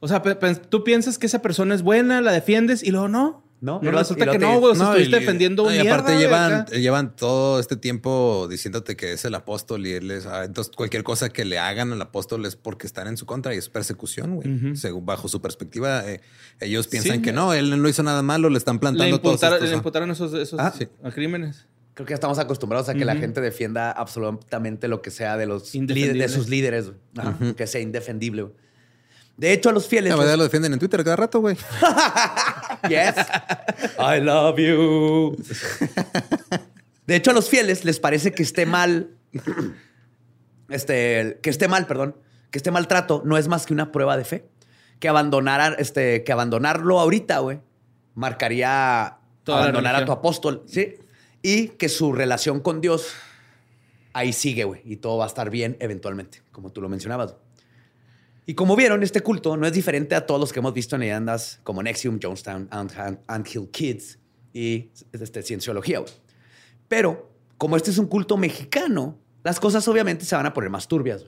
O sea, tú piensas que esa persona es buena, la defiendes y luego no. No, no resulta que te- no, güey. No, estuviste y- defendiendo no, y aparte llevan, llevan todo este tiempo diciéndote que es el apóstol y él es. ah, entonces, cualquier cosa que le hagan al apóstol es porque están en su contra y es persecución, güey. Según bajo su perspectiva, eh, ellos piensan Sí. que no, él no hizo nada malo, le están Le plantando todos imputaron, estos, le imputaron esos, esos Ah, sí. a crímenes. Creo que ya estamos acostumbrados a que la gente defienda absolutamente lo que sea de los de sus líderes, güey. Ajá, que sea indefendible. güey. De hecho, a los fieles. La verdad lo defienden en Twitter cada rato, güey. Yes. I love you. De hecho, a los fieles les parece que esté mal. Este, que esté mal, perdón. Que este maltrato no es más que una prueba de fe. Que abandonar, este, que abandonarlo ahorita, güey, marcaría Toda abandonar a tu apóstol, ¿sí? Y que su relación con Dios ahí sigue, güey, y todo va a estar bien eventualmente, como tú lo mencionabas. Y como vieron, este culto no es diferente a todos los que hemos visto en leyendas como Nexium, Jonestown, Ant, Ant- Ant Hill Kids y este, Cienciología. Pero como este es un culto mexicano, las cosas obviamente se van a poner más turbias.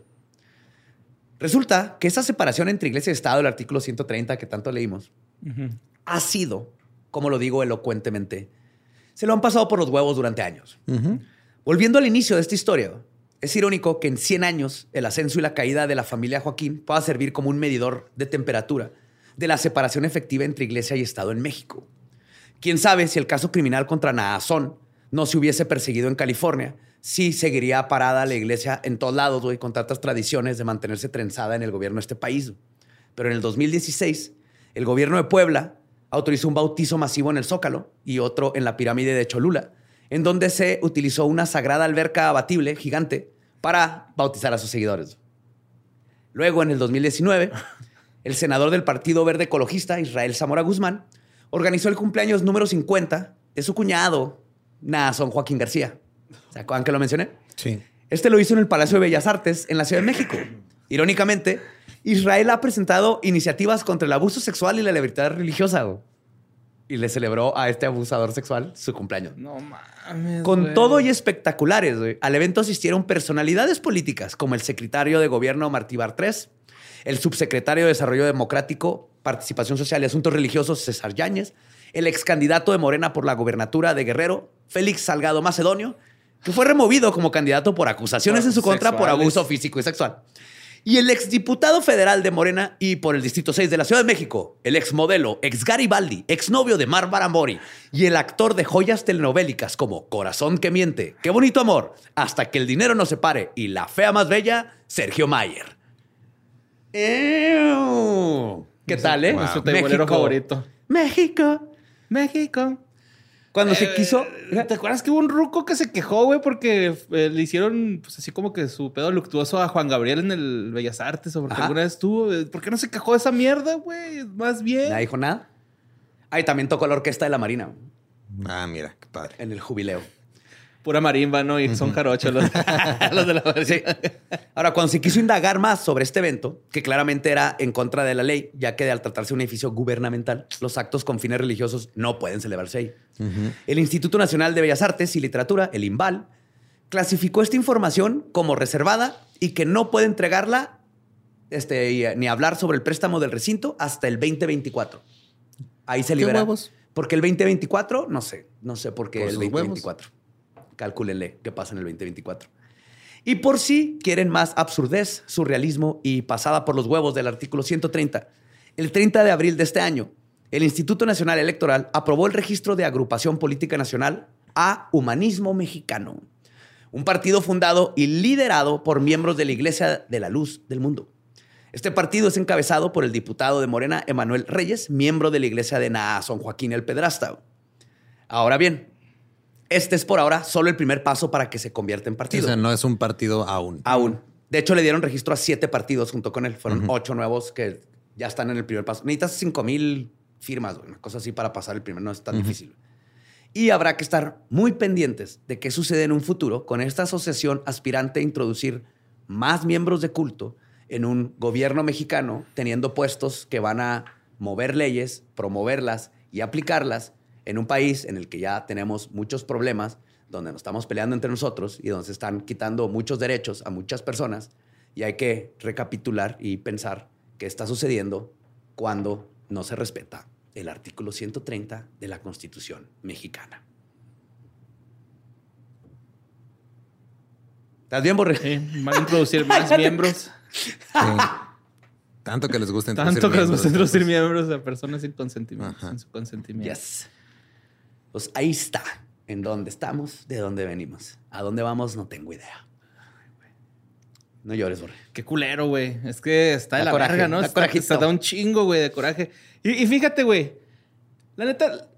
Resulta que esa separación entre iglesia y Estado, el artículo 130 que tanto leímos, ha sido, como lo digo elocuentemente, se lo han pasado por los huevos durante años. Volviendo al inicio de esta historia, es irónico que en 100 años el ascenso y la caída de la familia Joaquín pueda servir como un medidor de temperatura de la separación efectiva entre iglesia y Estado en México. Quién sabe si el caso criminal contra Naasón no se hubiese perseguido en California, sí seguiría parada la iglesia en todos lados, güey, con tantas tradiciones de mantenerse trenzada en el gobierno de este país. Pero en el 2016, el gobierno de Puebla autorizó un bautizo masivo en el Zócalo y otro en la pirámide de Cholula, en donde se utilizó una sagrada alberca abatible gigante para bautizar a sus seguidores. Luego, en el 2019, el senador del Partido Verde Ecologista, Israel Zamora Guzmán, organizó el cumpleaños número 50 de su cuñado, Naasón Joaquín García. ¿Se acuerdan que lo mencioné? Sí. Este lo hizo en el Palacio de Bellas Artes en la Ciudad de México. Irónicamente, Israel ha presentado iniciativas contra el abuso sexual y la libertad religiosa. Y le celebró a este abusador sexual su cumpleaños. No mames. Con güey. todo y espectaculares, güey, al evento asistieron personalidades políticas como el secretario de gobierno Martí Bartrés, el subsecretario de Desarrollo Democrático, Participación Social y Asuntos Religiosos César Yáñez, el ex candidato de Morena por la gobernatura de Guerrero, Félix Salgado Macedonio, que fue removido como candidato por acusaciones Por en su contra por abuso físico y sexual. Y el exdiputado federal de Morena y por el Distrito 6 de la Ciudad de México, el ex modelo, ex Garibaldi, ex novio de Bárbara Mori y el actor de joyas telenovélicas como Corazón que miente, Qué bonito amor, Hasta que el dinero nos separe y La fea más bella, Sergio Mayer. ¡Ew! ¿Qué tal, eh? Nuestro teibolero favorito. México. México. Cuando se quiso... ¿Te acuerdas que hubo un ruco que se quejó, güey, porque eh, le hicieron, pues así como que su pedo luctuoso a Juan Gabriel en el Bellas Artes o porque Ajá. alguna vez estuvo? Eh, ¿Por qué no se quejó de esa mierda, güey? Más bien. Nadie dijo nada. Ay, también tocó la orquesta de la Marina Ah, mira, qué padre. en el jubileo. Pura marimba, ¿no? Y son jarochos los, los de la Sí. Ahora, cuando se quiso indagar más sobre este evento, que claramente era en contra de la ley, ya que al tratarse de un edificio gubernamental, los actos con fines religiosos no pueden celebrarse ahí. El Instituto Nacional de Bellas Artes y Literatura, el INVAL, clasificó esta información como reservada y que no puede entregarla este, y, eh, ni hablar sobre el préstamo del recinto hasta el 2024. Ahí se ¿Qué libera. huevos? Porque el 2024, no sé, no sé por qué Por el sus huevos. 2024. Calcúlenle qué pasa en el 2024. Y por si quieren más absurdez, surrealismo y pasada por los huevos del artículo 130, el 30 de abril de este año, el Instituto Nacional Electoral aprobó el registro de agrupación política nacional a Humanismo Mexicano, un partido fundado y liderado por miembros de la Iglesia de la Luz del Mundo. Este partido es encabezado por el diputado de Morena, Emanuel Reyes, miembro de la Iglesia de Naasón Joaquín el Pedrasta. Ahora bien, este es por ahora solo el primer paso para que se convierta en partido. o sea, no es un partido aún. Aún. De hecho, le dieron registro a siete partidos junto con él. Fueron ocho nuevos que ya están en el primer paso. Necesitas 5 mil firmas, una cosa así para pasar el primer, no es tan difícil. Y habrá que estar muy pendientes de qué sucede en un futuro con esta asociación aspirante a introducir más miembros de culto en un gobierno mexicano, teniendo puestos que van a mover leyes, promoverlas y aplicarlas en un país en el que ya tenemos muchos problemas, donde nos estamos peleando entre nosotros y donde se están quitando muchos derechos a muchas personas. Y hay que recapitular y pensar qué está sucediendo cuando no se respeta el artículo 130 de la Constitución mexicana. ¿Estás bien, Borre? Sí, van a introducir más miembros. Sí. Tanto que les gusta Tanto que les gusta miembros, introducir miembros a personas sin consentimiento. Ajá. Sin su consentimiento. Yes. Pues ahí está. En dónde estamos, de dónde venimos. A dónde vamos, no tengo idea. No llores, Borre. Qué culero, güey. Es que está de Da la coraje, verga, ¿no? Está, corajito. está- da un chingo, güey, de coraje. Y, y fíjate, güey. La neta,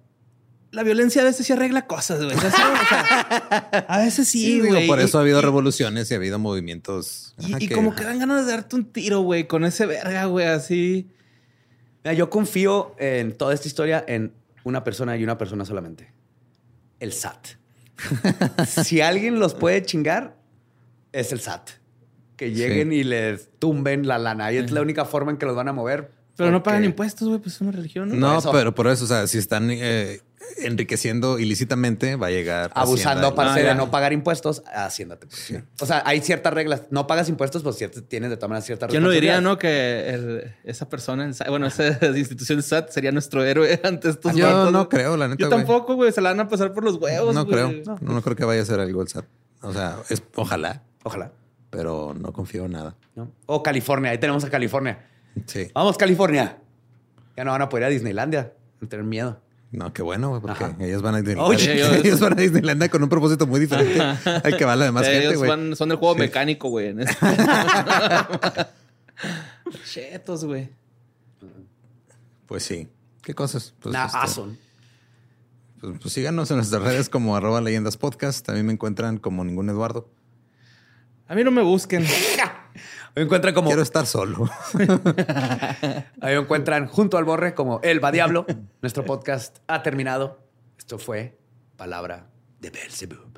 la violencia a veces sí arregla cosas, güey. O sea, sí, o sea, a veces sí, Sí, digo, güey. por Y- eso ha habido y- revoluciones y ha habido movimientos. Y, ajá, y como que dan ganas de darte un tiro, güey, con ese verga, güey, así. Mira, yo confío en toda esta historia en una persona y una persona solamente. El SAT. si alguien los puede chingar, es el SAT. Que lleguen Sí. y les tumben la lana. Y es la única forma en que los van a mover. Pero no pagan impuestos, güey, pues es una religión. ¿no? No, pero por eso, o sea, si están eh, enriqueciendo ilícitamente, va a llegar. Abusando Ah, de ya. no pagar impuestos, Hacienda te protege. O sea, hay ciertas reglas. No pagas impuestos, pues cierto, tienes de todas maneras ciertas ¿Quién lo diría, responsabilidades. no? Que el- esa persona, SAT, bueno, esa institución del SAT sería nuestro héroe ante estos Yo vatos, no creo, la neta. Yo tampoco, güey. Se la van a pasar por los huevos, No creo. No, no creo que vaya a ser algo el SAT. O sea, es, ojalá, Ojalá. pero no confío en nada. ¿no? O California. Ahí tenemos a California. Sí. Vamos, California. Ya no van a poder ir a Disneylandia. No tener miedo. No, qué bueno, güey, porque Ajá. ellas van a Disneylandia. Oye, ellos- ellos van a Disneylandia con un propósito muy diferente al que va la demás Eh, gente, ellos güey. son el juego mecánico, güey. en este. Chetos, güey. Pues sí. ¿Qué cosas? Pues, Nah, este, Amazon. pues, pues síganos en nuestras redes como arroba leyendas podcast. También me encuentran como ningún Eduardo. A mí no me busquen. Me encuentran como. Quiero estar solo. Ahí me encuentran junto al borre como El Va Diablo. Nuestro podcast ha terminado. Esto fue Palabra de Belzebub.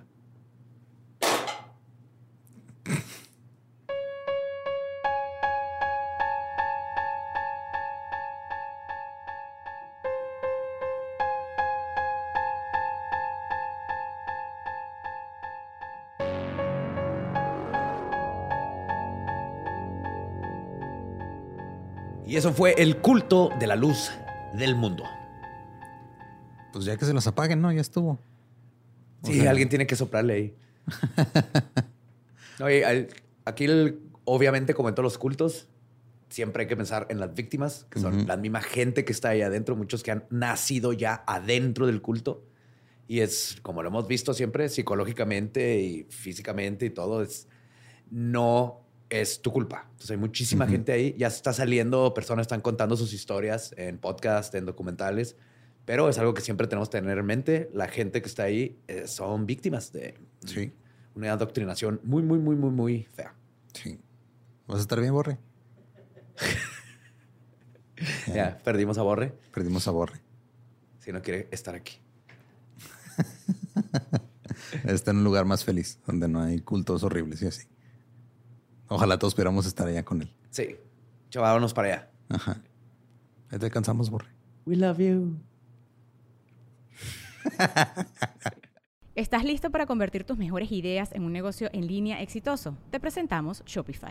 Y eso fue el culto de la luz del mundo. Pues ya que se los apaguen, ¿no? Ya estuvo. O Sí, sea, alguien tiene que soplarle ahí. Aquí el- obviamente como en todos los cultos, siempre hay que pensar en las víctimas, que son la misma gente que está ahí adentro, muchos que han nacido ya adentro del culto. Y es, como lo hemos visto siempre, psicológicamente y físicamente y todo, es no es tu culpa. Entonces hay muchísima gente ahí, ya está saliendo, personas están contando sus historias en podcast, en documentales, pero es algo que siempre tenemos que tener en mente. La gente que está ahí eh, son víctimas de Sí, una adoctrinación muy, muy, muy, muy, muy fea. sí. ¿Vas a estar bien, Borre? Ya, perdimos a Borre Perdimos a Borre. si no quiere estar aquí. Está en un lugar más feliz, donde no hay cultos horribles y así. Ojalá todos pudiéramos estar allá con él. Sí, chavámonos para allá. Ajá. Ahí te alcanzamos, Borre. We love you. ¿Estás listo para convertir tus mejores ideas en un negocio en línea exitoso? Te presentamos Shopify.